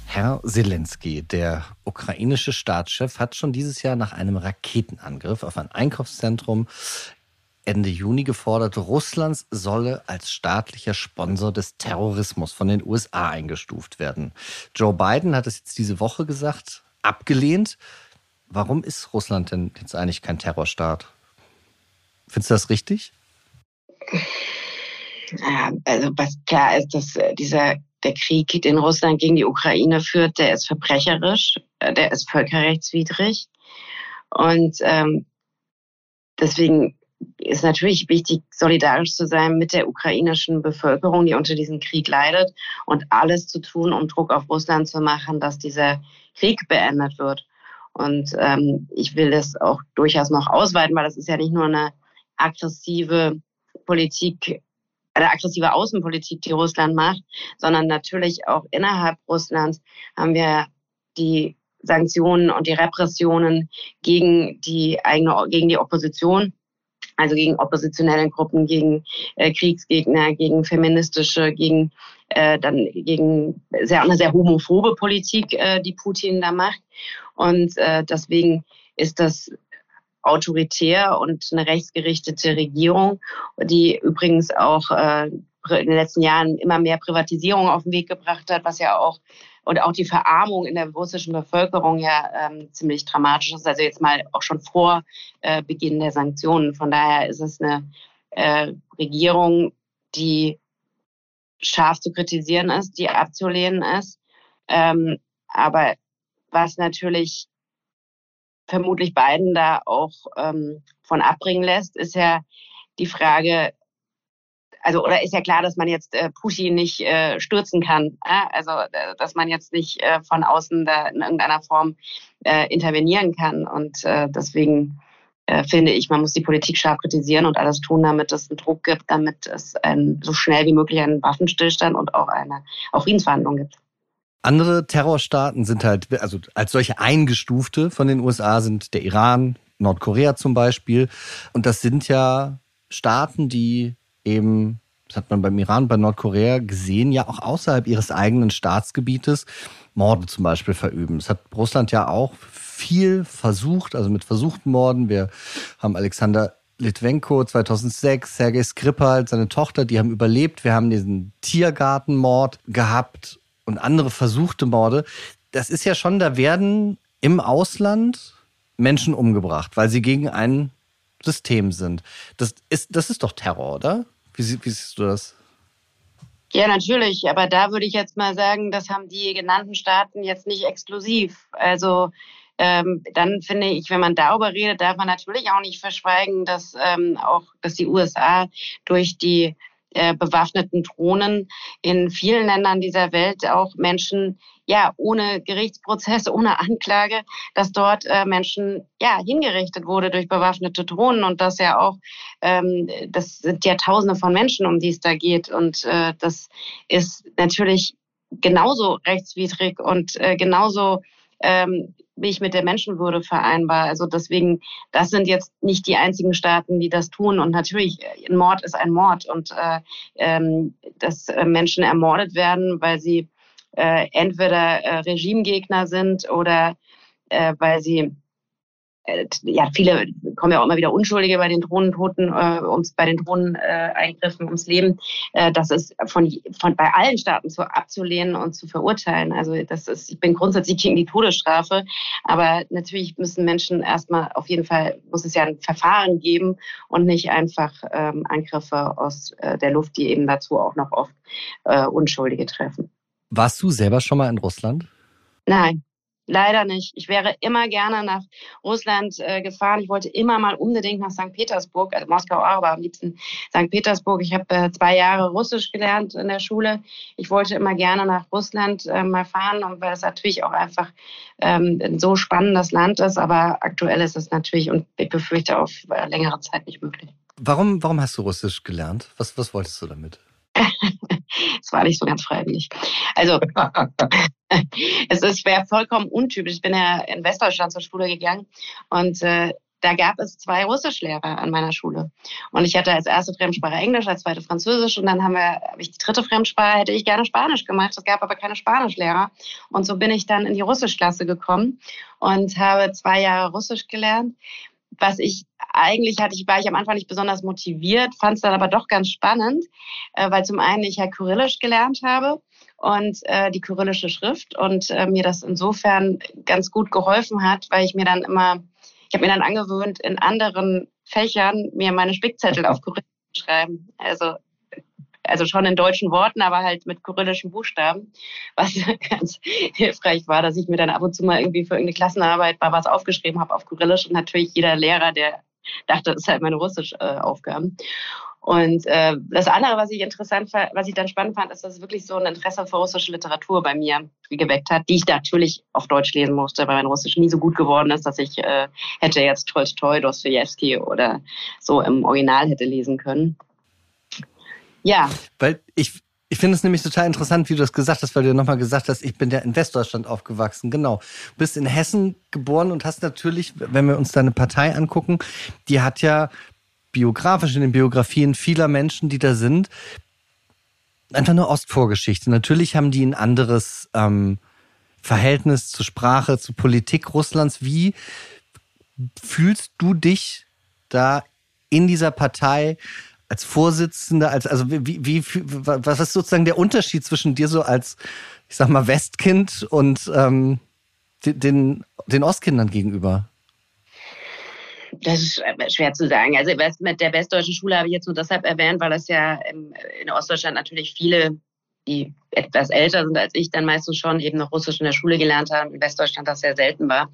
Herr Zelensky, der ukrainische Staatschef, hat schon dieses Jahr nach einem Raketenangriff auf ein Einkaufszentrum Ende Juni gefordert, Russlands solle als staatlicher Sponsor des Terrorismus von den USA eingestuft werden. Joe Biden hat es jetzt diese Woche gesagt, abgelehnt. Warum ist Russland denn jetzt eigentlich kein Terrorstaat? Findest du das richtig? Ja, also was klar ist, dass äh, dieser der Krieg, den Russland gegen die Ukraine führt, der ist verbrecherisch, äh, der ist völkerrechtswidrig. Und ähm, deswegen ist natürlich wichtig, solidarisch zu sein mit der ukrainischen Bevölkerung, die unter diesem Krieg leidet und alles zu tun, um Druck auf Russland zu machen, dass dieser Krieg beendet wird. Und ähm, ich will das auch durchaus noch ausweiten, weil das ist ja nicht nur eine aggressive Politik, eine aggressive Außenpolitik, die Russland macht, sondern natürlich auch innerhalb Russlands haben wir die Sanktionen und die Repressionen gegen die eigene, gegen die Opposition also gegen oppositionelle Gruppen, gegen äh, Kriegsgegner, gegen feministische, gegen äh, dann gegen sehr, eine sehr homophobe Politik, äh, die Putin da macht. Und äh, deswegen ist das autoritär und eine rechtsgerichtete Regierung, die übrigens auch äh, in den letzten Jahren immer mehr Privatisierung auf den Weg gebracht hat, was ja auch und auch die Verarmung in der russischen Bevölkerung ja ähm, ziemlich dramatisch ist. Also jetzt mal auch schon vor äh, Beginn der Sanktionen. Von daher ist es eine äh, Regierung, die scharf zu kritisieren ist, die abzulehnen ist. Ähm, aber was natürlich vermutlich beiden da auch ähm, von abbringen lässt, ist ja die Frage, also oder ist ja klar, dass man jetzt äh, Putin nicht äh, stürzen kann. Äh? Also äh, dass man jetzt nicht äh, von außen da in irgendeiner Form äh, intervenieren kann. Und äh, deswegen äh, finde ich, man muss die Politik scharf kritisieren und alles tun, damit es einen Druck gibt, damit es ein, so schnell wie möglich einen Waffenstillstand und auch eine auch Friedensverhandlung gibt. Andere Terrorstaaten sind halt, also als solche eingestufte von den USA sind der Iran, Nordkorea zum Beispiel. Und das sind ja Staaten, die eben, das hat man beim Iran, bei Nordkorea gesehen, ja auch außerhalb ihres eigenen Staatsgebietes Morde zum Beispiel verüben. Das hat Russland ja auch viel versucht, also mit versuchten Morden. Wir haben Alexander Litvenko 2006, Sergei Skripal, seine Tochter, die haben überlebt. Wir haben diesen Tiergartenmord gehabt und andere versuchte Morde. Das ist ja schon, da werden im Ausland Menschen umgebracht, weil sie gegen ein System sind. Das ist, das ist doch Terror, oder? Wie, wie siehst du das? Ja, natürlich. Aber da würde ich jetzt mal sagen, das haben die genannten Staaten jetzt nicht exklusiv. Also ähm, dann finde ich, wenn man darüber redet, darf man natürlich auch nicht verschweigen, dass ähm, auch, dass die USA durch die äh, bewaffneten Drohnen in vielen Ländern dieser Welt auch Menschen ja ohne Gerichtsprozess, ohne Anklage, dass dort äh, Menschen ja hingerichtet wurde durch bewaffnete Drohnen und das ja auch ähm, das sind ja Tausende von Menschen, um die es da geht und äh, das ist natürlich genauso rechtswidrig und äh, genauso ähm, wie ich mit der Menschenwürde vereinbar. Also deswegen, das sind jetzt nicht die einzigen Staaten, die das tun. Und natürlich, ein Mord ist ein Mord und äh, ähm, dass äh, Menschen ermordet werden, weil sie äh, entweder äh, Regimegegner sind oder äh, weil sie äh, ja, viele kommen ja auch immer wieder Unschuldige bei den Drohnentoten, äh, ums, bei den Drohneneingriffen äh, ums Leben. Äh, das ist von, von bei allen Staaten zu abzulehnen und zu verurteilen. Also das ist, ich bin grundsätzlich gegen die Todesstrafe, aber natürlich müssen Menschen erstmal auf jeden Fall muss es ja ein Verfahren geben und nicht einfach ähm, Angriffe aus äh, der Luft, die eben dazu auch noch oft äh, Unschuldige treffen. Warst du selber schon mal in Russland? Nein. Leider nicht. Ich wäre immer gerne nach Russland äh, gefahren. Ich wollte immer mal unbedingt nach St. Petersburg, also Moskau auch, aber am liebsten St. Petersburg. Ich habe äh, zwei Jahre Russisch gelernt in der Schule. Ich wollte immer gerne nach Russland äh, mal fahren, weil es natürlich auch einfach ähm, ein so spannendes Land ist. Aber aktuell ist es natürlich und ich befürchte auf äh, längere Zeit nicht möglich. Warum, warum hast du Russisch gelernt? Was, was wolltest du damit? Es war nicht so ganz freiwillig. Also es ist wäre vollkommen untypisch. Ich bin ja in Westdeutschland zur Schule gegangen und äh, da gab es zwei Russischlehrer an meiner Schule. Und ich hatte als erste Fremdsprache Englisch, als zweite Französisch und dann haben wir, habe ich die dritte Fremdsprache, hätte ich gerne Spanisch gemacht. Es gab aber keine Spanischlehrer. Und so bin ich dann in die Russischklasse gekommen und habe zwei Jahre Russisch gelernt was ich eigentlich hatte, ich war ich am Anfang nicht besonders motiviert, fand es dann aber doch ganz spannend, äh, weil zum einen ich ja Kyrillisch gelernt habe und äh, die kyrillische Schrift und äh, mir das insofern ganz gut geholfen hat, weil ich mir dann immer, ich habe mir dann angewöhnt, in anderen Fächern mir meine Spickzettel auf Kyrillisch zu schreiben. Also also schon in deutschen Worten, aber halt mit kyrillischen Buchstaben, was ganz hilfreich war, dass ich mir dann ab und zu mal irgendwie für irgendeine Klassenarbeit mal was aufgeschrieben habe auf Kyrillisch und natürlich jeder Lehrer, der dachte, das ist halt meine Russisch-Aufgaben. Und äh, das andere, was ich interessant fand, was ich dann spannend fand, ist, dass es wirklich so ein Interesse für russische Literatur bei mir geweckt hat, die ich natürlich auf Deutsch lesen musste, weil mein Russisch nie so gut geworden ist, dass ich äh, hätte jetzt Tolstoi, Dostoevsky oder so im Original hätte lesen können. Ja. Weil ich, ich finde es nämlich total interessant, wie du das gesagt hast, weil du ja nochmal gesagt hast, ich bin ja in Westdeutschland aufgewachsen. Genau. Du bist in Hessen geboren und hast natürlich, wenn wir uns deine Partei angucken, die hat ja biografisch in den Biografien vieler Menschen, die da sind, einfach eine Ostvorgeschichte. Natürlich haben die ein anderes ähm, Verhältnis zur Sprache, zur Politik Russlands. Wie fühlst du dich da in dieser Partei als Vorsitzender, als also wie, wie was ist sozusagen der Unterschied zwischen dir so als ich sag mal Westkind und ähm, den den Ostkindern gegenüber? Das ist schwer zu sagen. Also mit der westdeutschen Schule habe ich jetzt nur deshalb erwähnt, weil das ja in Ostdeutschland natürlich viele, die etwas älter sind als ich, dann meistens schon eben noch Russisch in der Schule gelernt haben. In Westdeutschland das sehr selten war.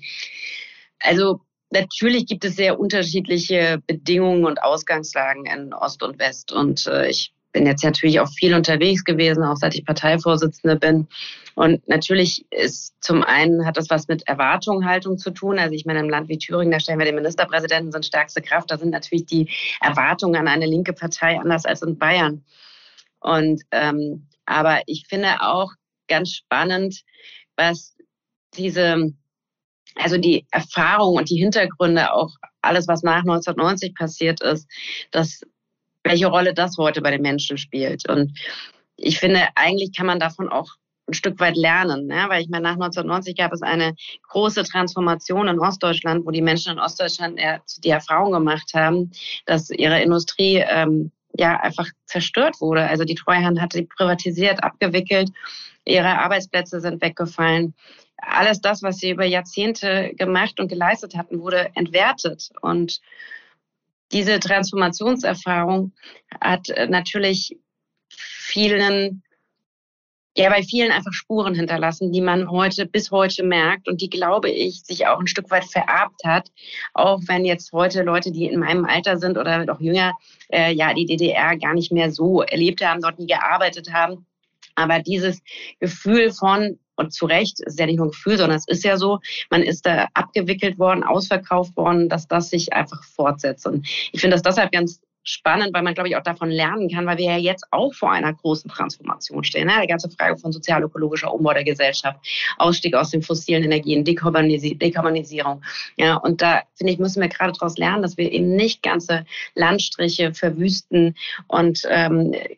Also Natürlich gibt es sehr unterschiedliche Bedingungen und Ausgangslagen in Ost und West. Und äh, ich bin jetzt natürlich auch viel unterwegs gewesen, auch seit ich Parteivorsitzende bin. Und natürlich ist zum einen hat das was mit Erwartung, Haltung zu tun. Also ich meine, im Land wie Thüringen, da stellen wir den Ministerpräsidenten, sind stärkste Kraft. Da sind natürlich die Erwartungen an eine linke Partei anders als in Bayern. Und ähm, aber ich finde auch ganz spannend, was diese also die Erfahrung und die Hintergründe, auch alles, was nach 1990 passiert ist, dass welche Rolle das heute bei den Menschen spielt. Und ich finde, eigentlich kann man davon auch ein Stück weit lernen, ne? weil ich meine, nach 1990 gab es eine große Transformation in Ostdeutschland, wo die Menschen in Ostdeutschland die Erfahrung gemacht haben, dass ihre Industrie ähm, ja einfach zerstört wurde. Also die Treuhand hat sie privatisiert, abgewickelt, ihre Arbeitsplätze sind weggefallen alles das, was sie über Jahrzehnte gemacht und geleistet hatten, wurde entwertet. Und diese Transformationserfahrung hat äh, natürlich vielen, ja, bei vielen einfach Spuren hinterlassen, die man heute bis heute merkt und die, glaube ich, sich auch ein Stück weit vererbt hat. Auch wenn jetzt heute Leute, die in meinem Alter sind oder noch jünger, äh, ja, die DDR gar nicht mehr so erlebt haben, dort nie gearbeitet haben. Aber dieses Gefühl von, und zu Recht, ist ja nicht nur ein Gefühl, sondern es ist ja so, man ist da abgewickelt worden, ausverkauft worden, dass das sich einfach fortsetzt. Und ich finde das deshalb ganz spannend, weil man, glaube ich, auch davon lernen kann, weil wir ja jetzt auch vor einer großen Transformation stehen. Ne? Die ganze Frage von sozial-ökologischer Umbau der Gesellschaft, Ausstieg aus den fossilen Energien, Dekarbonisierung. Ja, und da, finde ich, müssen wir gerade daraus lernen, dass wir eben nicht ganze Landstriche verwüsten und ähm, äh,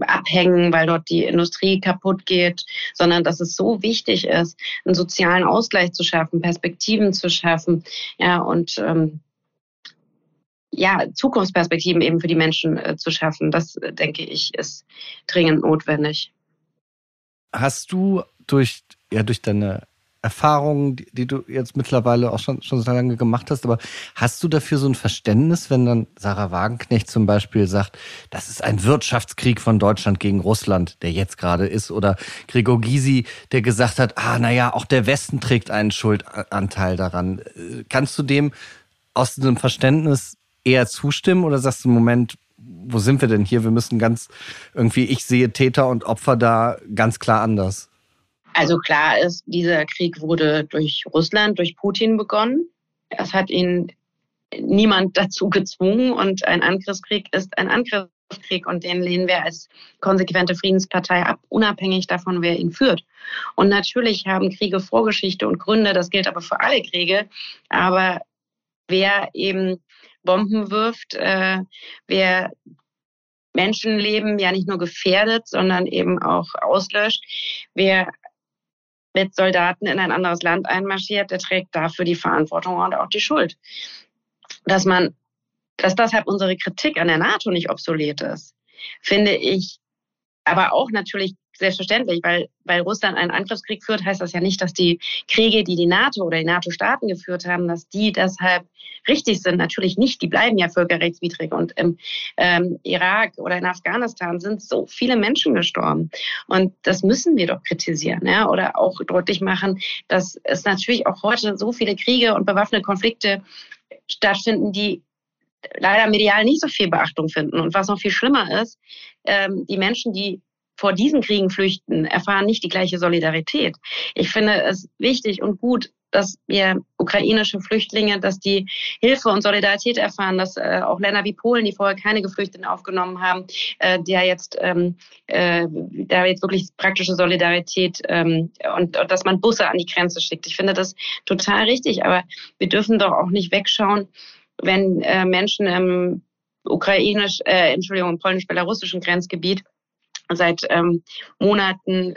abhängen, weil dort die Industrie kaputt geht, sondern dass es so wichtig ist, einen sozialen Ausgleich zu schaffen, Perspektiven zu schaffen, ja und ähm, ja Zukunftsperspektiven eben für die Menschen äh, zu schaffen. Das äh, denke ich ist dringend notwendig. Hast du durch ja durch deine Erfahrungen, die, die, du jetzt mittlerweile auch schon, schon so lange gemacht hast, aber hast du dafür so ein Verständnis, wenn dann Sarah Wagenknecht zum Beispiel sagt, das ist ein Wirtschaftskrieg von Deutschland gegen Russland, der jetzt gerade ist, oder Gregor Gysi, der gesagt hat, ah, naja, auch der Westen trägt einen Schuldanteil daran. Kannst du dem aus diesem Verständnis eher zustimmen oder sagst du im Moment, wo sind wir denn hier? Wir müssen ganz irgendwie, ich sehe Täter und Opfer da ganz klar anders. Also klar ist, dieser Krieg wurde durch Russland, durch Putin begonnen. Es hat ihn niemand dazu gezwungen und ein Angriffskrieg ist ein Angriffskrieg und den lehnen wir als konsequente Friedenspartei ab, unabhängig davon, wer ihn führt. Und natürlich haben Kriege Vorgeschichte und Gründe, das gilt aber für alle Kriege. Aber wer eben Bomben wirft, äh, wer Menschenleben ja nicht nur gefährdet, sondern eben auch auslöscht, wer mit Soldaten in ein anderes Land einmarschiert, der trägt dafür die Verantwortung und auch die Schuld. Dass man, dass deshalb unsere Kritik an der NATO nicht obsolet ist, finde ich aber auch natürlich selbstverständlich, weil, weil Russland einen Angriffskrieg führt, heißt das ja nicht, dass die Kriege, die die NATO oder die NATO-Staaten geführt haben, dass die deshalb richtig sind. Natürlich nicht. Die bleiben ja völkerrechtswidrig. Und im ähm, Irak oder in Afghanistan sind so viele Menschen gestorben. Und das müssen wir doch kritisieren ja? oder auch deutlich machen, dass es natürlich auch heute so viele Kriege und bewaffnete Konflikte stattfinden, die leider medial nicht so viel Beachtung finden. Und was noch viel schlimmer ist, ähm, die Menschen, die vor diesen Kriegen flüchten, erfahren nicht die gleiche Solidarität. Ich finde es wichtig und gut, dass wir ukrainische Flüchtlinge, dass die Hilfe und Solidarität erfahren, dass äh, auch Länder wie Polen, die vorher keine Geflüchteten aufgenommen haben, äh, der jetzt ähm, äh, da jetzt wirklich praktische Solidarität ähm, und, und dass man Busse an die Grenze schickt. Ich finde das total richtig, aber wir dürfen doch auch nicht wegschauen, wenn äh, Menschen im ukrainisch, äh, Entschuldigung, polnisch-belarussischen Grenzgebiet seit ähm, Monaten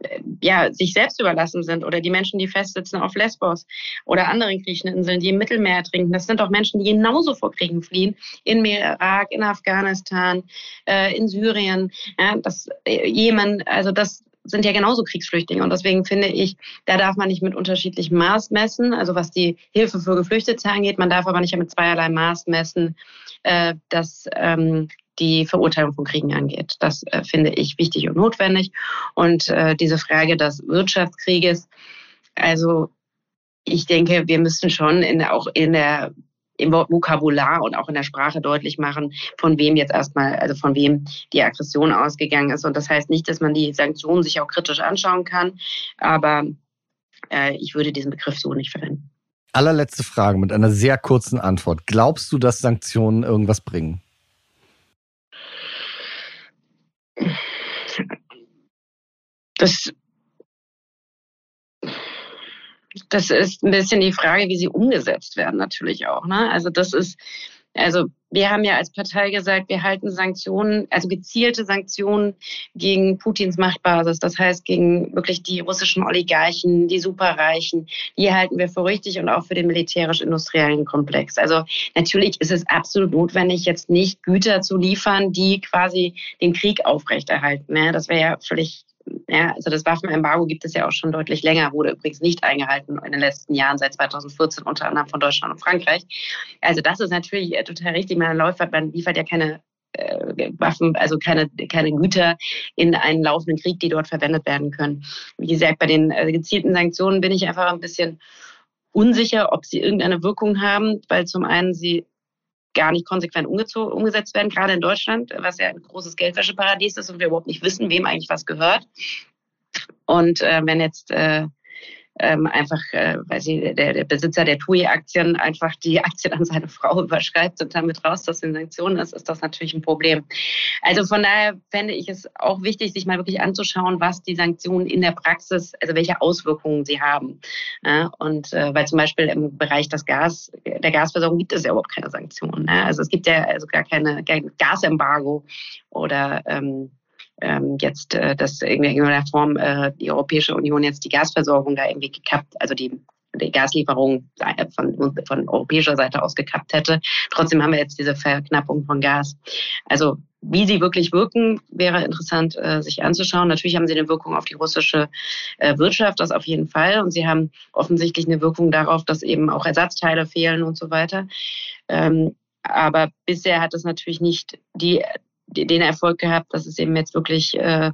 äh, ja, sich selbst überlassen sind oder die Menschen, die festsitzen auf Lesbos oder anderen griechischen Inseln, die im Mittelmeer trinken. Das sind doch Menschen, die genauso vor Kriegen fliehen. In Irak, in Afghanistan, äh, in Syrien, ja, das äh, Jemen. Also das sind ja genauso Kriegsflüchtlinge. Und deswegen finde ich, da darf man nicht mit unterschiedlichem Maß messen. Also was die Hilfe für Geflüchtete angeht, man darf aber nicht mit zweierlei Maß messen, äh, dass ähm, die Verurteilung von Kriegen angeht. Das äh, finde ich wichtig und notwendig. Und äh, diese Frage des Wirtschaftskrieges, also ich denke, wir müssen schon in, auch in der im Vokabular und auch in der Sprache deutlich machen, von wem jetzt erstmal, also von wem die Aggression ausgegangen ist. Und das heißt nicht, dass man die Sanktionen sich auch kritisch anschauen kann, aber äh, ich würde diesen Begriff so nicht verwenden. Allerletzte Frage mit einer sehr kurzen Antwort. Glaubst du, dass Sanktionen irgendwas bringen? Das, das ist ein bisschen die Frage, wie sie umgesetzt werden, natürlich auch. Ne? Also das ist, also wir haben ja als Partei gesagt, wir halten Sanktionen, also gezielte Sanktionen gegen Putins Machtbasis, das heißt gegen wirklich die russischen Oligarchen, die Superreichen, die halten wir für richtig und auch für den militärisch-industriellen Komplex. Also natürlich ist es absolut notwendig, jetzt nicht Güter zu liefern, die quasi den Krieg aufrechterhalten. Ja, das wäre ja völlig ja, also das Waffenembargo gibt es ja auch schon deutlich länger, wurde übrigens nicht eingehalten in den letzten Jahren, seit 2014 unter anderem von Deutschland und Frankreich. Also das ist natürlich äh, total richtig. Man läuft, man liefert ja keine äh, Waffen, also keine, keine Güter in einen laufenden Krieg, die dort verwendet werden können. Wie gesagt, bei den äh, gezielten Sanktionen bin ich einfach ein bisschen unsicher, ob sie irgendeine Wirkung haben, weil zum einen sie gar nicht konsequent umgesetzt werden, gerade in Deutschland, was ja ein großes Geldwäscheparadies ist und wir überhaupt nicht wissen, wem eigentlich was gehört. Und äh, wenn jetzt äh, ähm, einfach, äh, weil sie der, der Besitzer der TUI-Aktien einfach die Aktien an seine Frau überschreibt und damit raus aus den Sanktionen ist, ist das natürlich ein Problem. Also von daher fände ich es auch wichtig, sich mal wirklich anzuschauen, was die Sanktionen in der Praxis, also welche Auswirkungen sie haben. Ja, und äh, weil zum Beispiel im Bereich des Gas, der Gasversorgung gibt es ja überhaupt keine Sanktionen. Ne? Also es gibt ja also gar keine kein Gasembargo oder ähm, ähm, jetzt, äh, dass in irgendeiner Form äh, die Europäische Union jetzt die Gasversorgung da irgendwie gekappt, also die die Gaslieferung von, von europäischer Seite aus gekappt hätte. Trotzdem haben wir jetzt diese Verknappung von Gas. Also wie sie wirklich wirken, wäre interessant, äh, sich anzuschauen. Natürlich haben sie eine Wirkung auf die russische äh, Wirtschaft, das auf jeden Fall. Und sie haben offensichtlich eine Wirkung darauf, dass eben auch Ersatzteile fehlen und so weiter. Ähm, aber bisher hat es natürlich nicht die den Erfolg gehabt, dass es eben jetzt wirklich äh,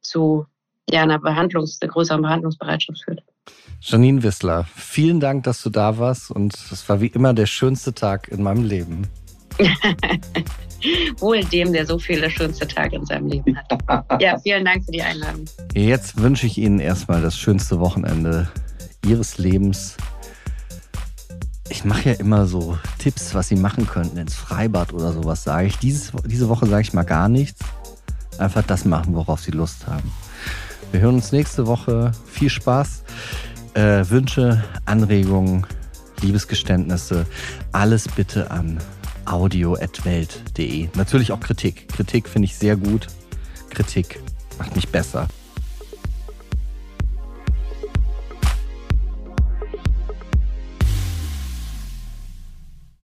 zu ja, einer Behandlungs-, einer größeren Behandlungsbereitschaft führt. Janine Wissler, vielen Dank, dass du da warst und es war wie immer der schönste Tag in meinem Leben. Wohl dem, der so viele schönste Tage in seinem Leben hat. Ja, vielen Dank für die Einladung. Jetzt wünsche ich Ihnen erstmal das schönste Wochenende Ihres Lebens ich mache ja immer so Tipps, was Sie machen könnten ins Freibad oder sowas, sage ich. Dieses, diese Woche sage ich mal gar nichts. Einfach das machen, worauf Sie Lust haben. Wir hören uns nächste Woche. Viel Spaß. Äh, Wünsche, Anregungen, Liebesgeständnisse, alles bitte an audio.welt.de. Natürlich auch Kritik. Kritik finde ich sehr gut. Kritik macht mich besser.